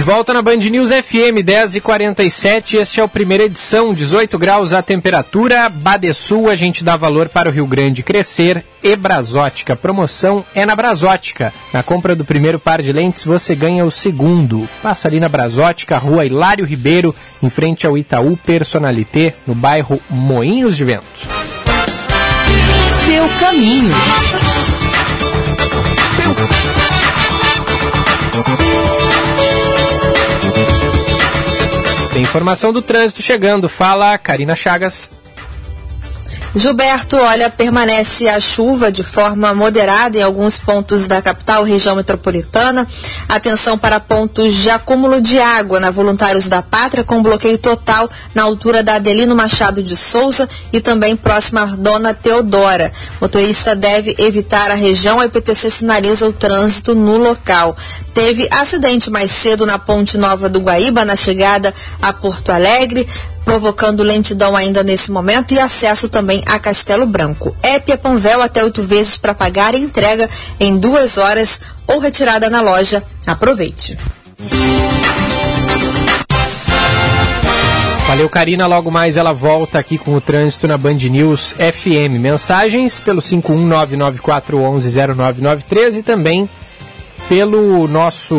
De volta na Band News FM 10 e 47 este é o primeira edição, 18 graus a temperatura, Badesul, a gente dá valor para o Rio Grande crescer e Brasótica. Promoção é na Brasótica. Na compra do primeiro par de lentes você ganha o segundo. Passa ali na Brasótica, rua Hilário Ribeiro, em frente ao Itaú Personalité, no bairro Moinhos de Vento. Seu caminho. Informação do trânsito chegando. Fala, Karina Chagas. Gilberto, olha, permanece a chuva de forma moderada em alguns pontos da capital, região metropolitana. Atenção para pontos de acúmulo de água na Voluntários da Pátria, com bloqueio total na altura da Adelino Machado de Souza e também próxima à Dona Teodora. Motorista deve evitar a região, a IPTC sinaliza o trânsito no local. Teve acidente mais cedo na Ponte Nova do Guaíba, na chegada a Porto Alegre provocando lentidão ainda nesse momento e acesso também a Castelo Branco. Épia Panvel até oito vezes para pagar entrega em duas horas ou retirada na loja. Aproveite. Valeu, Karina. Logo mais ela volta aqui com o trânsito na Band News FM. Mensagens pelo 51994110993 e também pelo nosso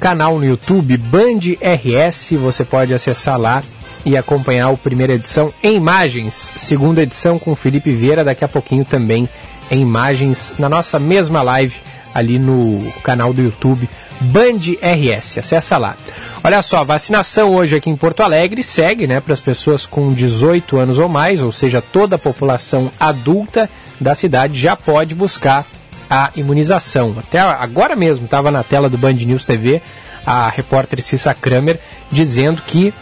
canal no YouTube Band RS. Você pode acessar lá e acompanhar a primeira edição em imagens, segunda edição com Felipe Vieira, daqui a pouquinho também em imagens na nossa mesma live ali no canal do YouTube Band RS. Acessa lá. Olha só, vacinação hoje aqui em Porto Alegre segue, né, para as pessoas com 18 anos ou mais, ou seja, toda a população adulta da cidade já pode buscar a imunização. Até agora mesmo estava na tela do Band News TV a repórter Cissa Kramer dizendo que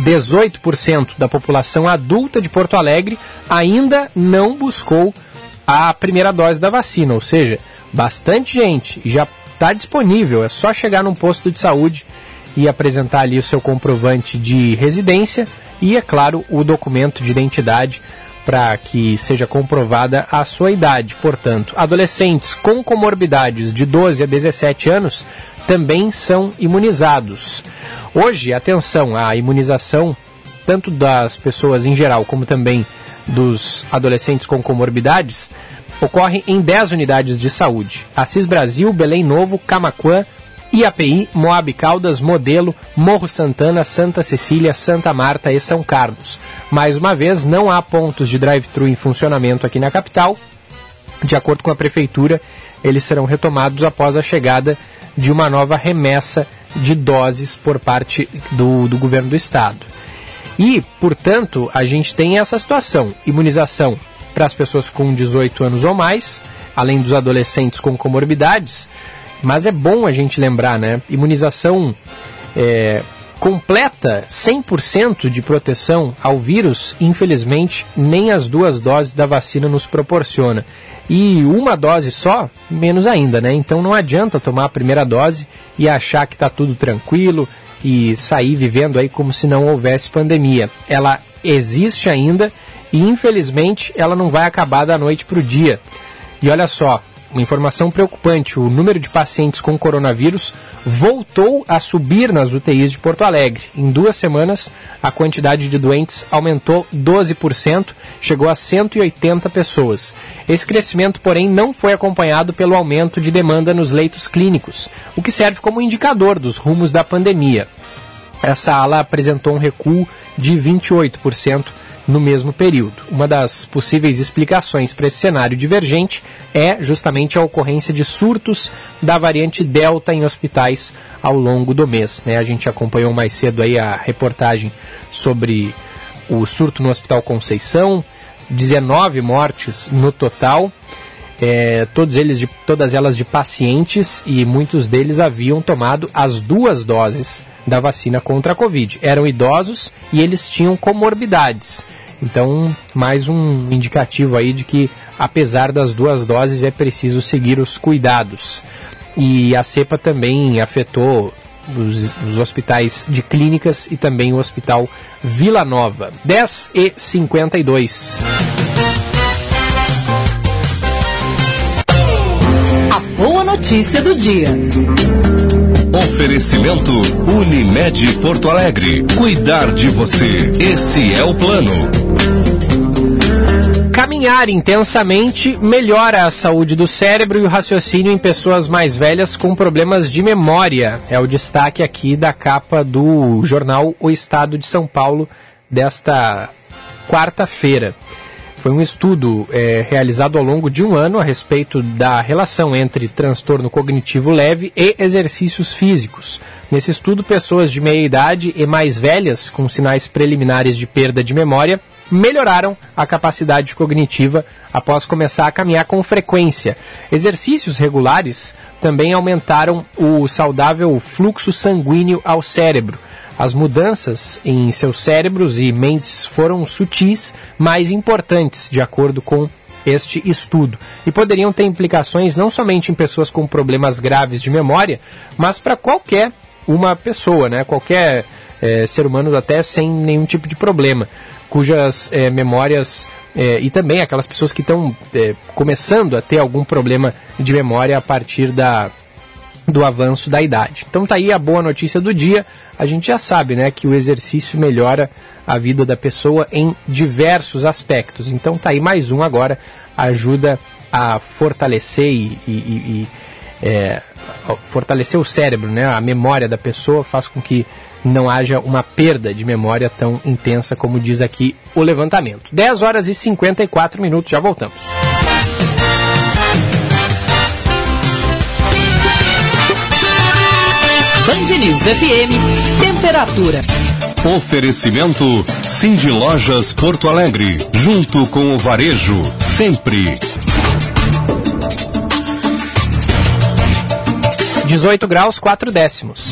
18% da população adulta de Porto Alegre ainda não buscou a primeira dose da vacina, ou seja, bastante gente já está disponível, é só chegar num posto de saúde e apresentar ali o seu comprovante de residência e, é claro, o documento de identidade para que seja comprovada a sua idade. Portanto, adolescentes com comorbidades de 12 a 17 anos também são imunizados. Hoje, atenção, a imunização, tanto das pessoas em geral como também dos adolescentes com comorbidades, ocorre em 10 unidades de saúde. Assis Brasil, Belém Novo, Camaquã, IAPI, Moab Caldas, Modelo, Morro Santana, Santa Cecília, Santa Marta e São Carlos. Mais uma vez, não há pontos de drive-thru em funcionamento aqui na capital. De acordo com a prefeitura, eles serão retomados após a chegada de uma nova remessa de doses por parte do, do governo do estado. E, portanto, a gente tem essa situação: imunização para as pessoas com 18 anos ou mais, além dos adolescentes com comorbidades. Mas é bom a gente lembrar, né? Imunização é, completa, 100% de proteção ao vírus, infelizmente, nem as duas doses da vacina nos proporciona. E uma dose só, menos ainda, né? Então não adianta tomar a primeira dose e achar que está tudo tranquilo e sair vivendo aí como se não houvesse pandemia. Ela existe ainda e infelizmente ela não vai acabar da noite para o dia. E olha só, uma informação preocupante: o número de pacientes com coronavírus voltou a subir nas UTIs de Porto Alegre. Em duas semanas, a quantidade de doentes aumentou 12%, chegou a 180 pessoas. Esse crescimento, porém, não foi acompanhado pelo aumento de demanda nos leitos clínicos, o que serve como indicador dos rumos da pandemia. Essa ala apresentou um recuo de 28% no mesmo período. Uma das possíveis explicações para esse cenário divergente é justamente a ocorrência de surtos da variante Delta em hospitais ao longo do mês. Né? A gente acompanhou mais cedo aí a reportagem sobre o surto no Hospital Conceição, 19 mortes no total. É, todos eles de, todas elas de pacientes e muitos deles haviam tomado as duas doses da vacina contra a Covid. Eram idosos e eles tinham comorbidades. Então, mais um indicativo aí de que, apesar das duas doses, é preciso seguir os cuidados. E a cepa também afetou os, os, hospitais de clínicas e também o Hospital Vila Nova. 10 e 52. Notícia do dia. Oferecimento Unimed Porto Alegre. Cuidar de você. Esse é o plano. Caminhar intensamente melhora a saúde do cérebro e o raciocínio em pessoas mais velhas com problemas de memória. É o destaque aqui da capa do jornal O Estado de São Paulo desta quarta-feira. Foi um estudo é, realizado ao longo de um ano a respeito da relação entre transtorno cognitivo leve e exercícios físicos. Nesse estudo, pessoas de meia idade e mais velhas, com sinais preliminares de perda de memória, melhoraram a capacidade cognitiva após começar a caminhar com frequência. Exercícios regulares também aumentaram o saudável fluxo sanguíneo ao cérebro. As mudanças em seus cérebros e mentes foram sutis, mas importantes, de acordo com este estudo. E poderiam ter implicações não somente em pessoas com problemas graves de memória, mas para qualquer uma pessoa, né? qualquer é, ser humano até sem nenhum tipo de problema, cujas é, memórias é, e também aquelas pessoas que estão começando a ter algum problema de memória a partir da, do avanço da idade. Então tá aí a boa notícia do dia. A gente já sabe, né, que o exercício melhora a vida da pessoa em diversos aspectos. Então tá aí mais um agora ajuda a fortalecer e, e, e é, fortalecer o cérebro, né? A memória da pessoa faz com que não haja uma perda de memória tão intensa como diz aqui o levantamento. 10 horas e 54 minutos, já voltamos. Band News FM, temperatura. Oferecimento Cindy Lojas Porto Alegre, junto com o varejo, sempre. 18 graus, 4 décimos.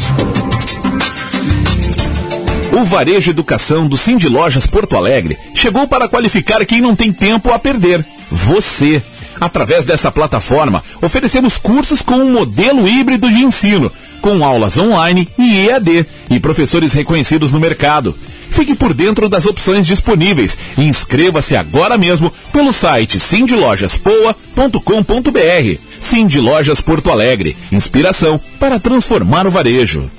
O Varejo Educação do Cindy Lojas Porto Alegre chegou para qualificar quem não tem tempo a perder. Você. Através dessa plataforma, oferecemos cursos com um modelo híbrido de ensino, com aulas online e EAD, e professores reconhecidos no mercado. Fique por dentro das opções disponíveis e inscreva-se agora mesmo pelo site sindlojaspoa.com.br. Cindy Lojas Porto Alegre, inspiração para transformar o varejo.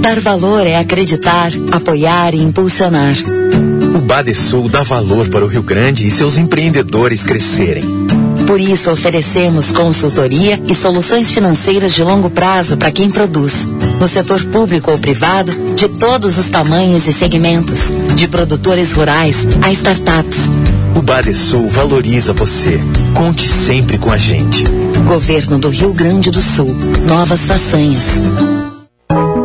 Dar valor é acreditar, apoiar e impulsionar. O Badesul dá valor para o Rio Grande e seus empreendedores crescerem. Por isso, oferecemos consultoria e soluções financeiras de longo prazo para quem produz, no setor público ou privado, de todos os tamanhos e segmentos, de produtores rurais a startups. O Badesul valoriza você. Conte sempre com a gente. Governo do Rio Grande do Sul. Novas façanhas.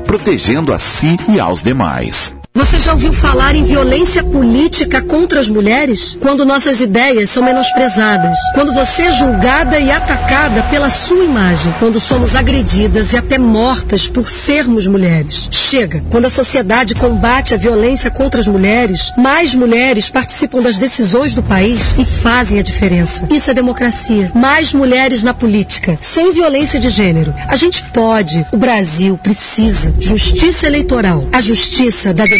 protegendo a si e aos demais. Você já ouviu falar em violência política contra as mulheres? Quando nossas ideias são menosprezadas. Quando você é julgada e atacada pela sua imagem. Quando somos agredidas e até mortas por sermos mulheres. Chega! Quando a sociedade combate a violência contra as mulheres, mais mulheres participam das decisões do país e fazem a diferença. Isso é democracia. Mais mulheres na política, sem violência de gênero. A gente pode. O Brasil precisa. Justiça eleitoral. A justiça da democracia.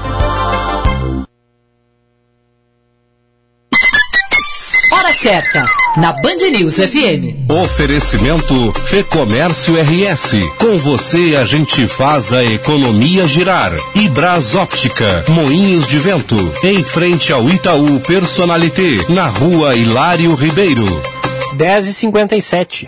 Certa, na Band News FM. Oferecimento Fê Comércio RS. Com você a gente faz a economia girar. E Bras Óptica, Moinhos de Vento, em frente ao Itaú Personalité, na rua Hilário Ribeiro. 10h57.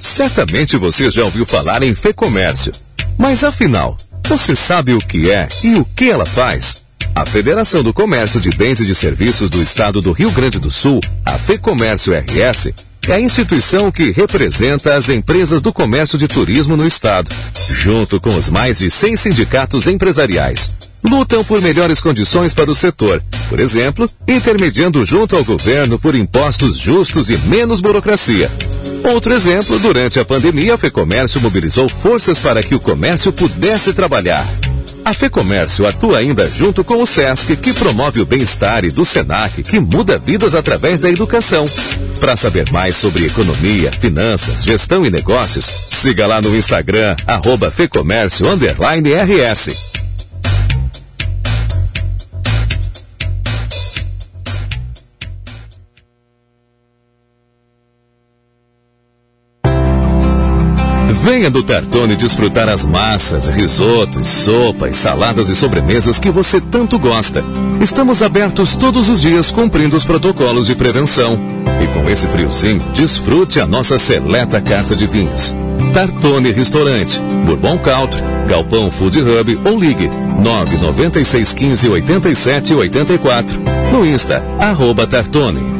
Certamente você já ouviu falar em Fecomércio. Mas afinal, você sabe o que é e o que ela faz? A Federação do Comércio de Bens e de Serviços do Estado do Rio Grande do Sul, a FEComércio RS, é a instituição que representa as empresas do comércio de turismo no estado, junto com os mais de 100 sindicatos empresariais. Lutam por melhores condições para o setor, por exemplo, intermediando junto ao governo por impostos justos e menos burocracia. Outro exemplo, durante a pandemia, a FEComércio mobilizou forças para que o comércio pudesse trabalhar. A FEComércio atua ainda junto com o SESC, que promove o bem-estar, e do SENAC, que muda vidas através da educação. Para saber mais sobre economia, finanças, gestão e negócios, siga lá no Instagram, arroba FEComércio RS. Venha do Tartone desfrutar as massas, risotos, sopas, saladas e sobremesas que você tanto gosta. Estamos abertos todos os dias cumprindo os protocolos de prevenção. E com esse friozinho, desfrute a nossa seleta carta de vinhos. Tartone Restaurante, Bourbon Country, Galpão Food Hub ou ligue 99615 8784. No Insta, arroba Tartone.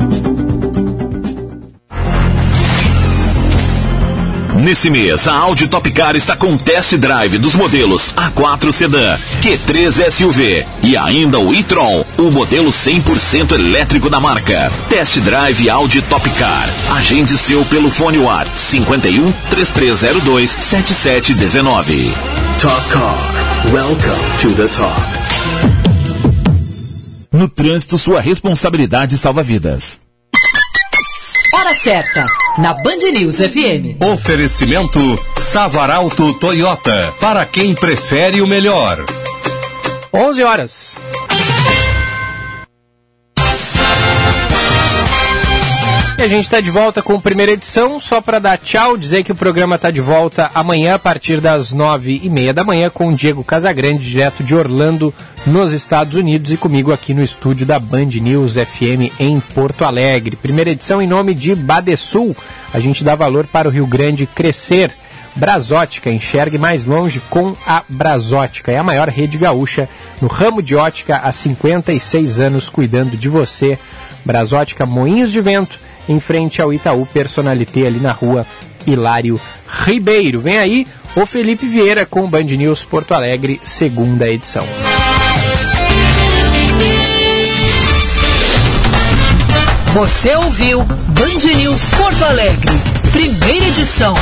Nesse mês, a Audi Top Car está com test drive dos modelos A4 Sedan, Q3 SUV e ainda o e-tron, o modelo 100% elétrico da marca. Test drive Audi Top Car. Agende seu pelo fone WhatsApp 51 3302 7719. Top Car. Welcome to the top. No trânsito, sua responsabilidade salva vidas. Hora certa, na Band News FM. Oferecimento Savaralto Toyota, para quem prefere o melhor. 11 horas. E a gente está de volta com a primeira edição, só para dar tchau, dizer que o programa está de volta amanhã a partir das nove e meia da manhã com o Diego Casagrande, direto de Orlando, nos Estados Unidos, e comigo aqui no estúdio da Band News FM em Porto Alegre. Primeira edição em nome de Badesul. A gente dá valor para o Rio Grande crescer. Brasótica, enxergue mais longe com a Brasótica. É a maior rede gaúcha no ramo de ótica há 56 anos, cuidando de você. Brasótica Moinhos de Vento em frente ao Itaú Personalité, ali na rua Hilário Ribeiro. Vem aí o Felipe Vieira com o Band News Porto Alegre, segunda edição. Você ouviu Band News Porto Alegre, primeira edição.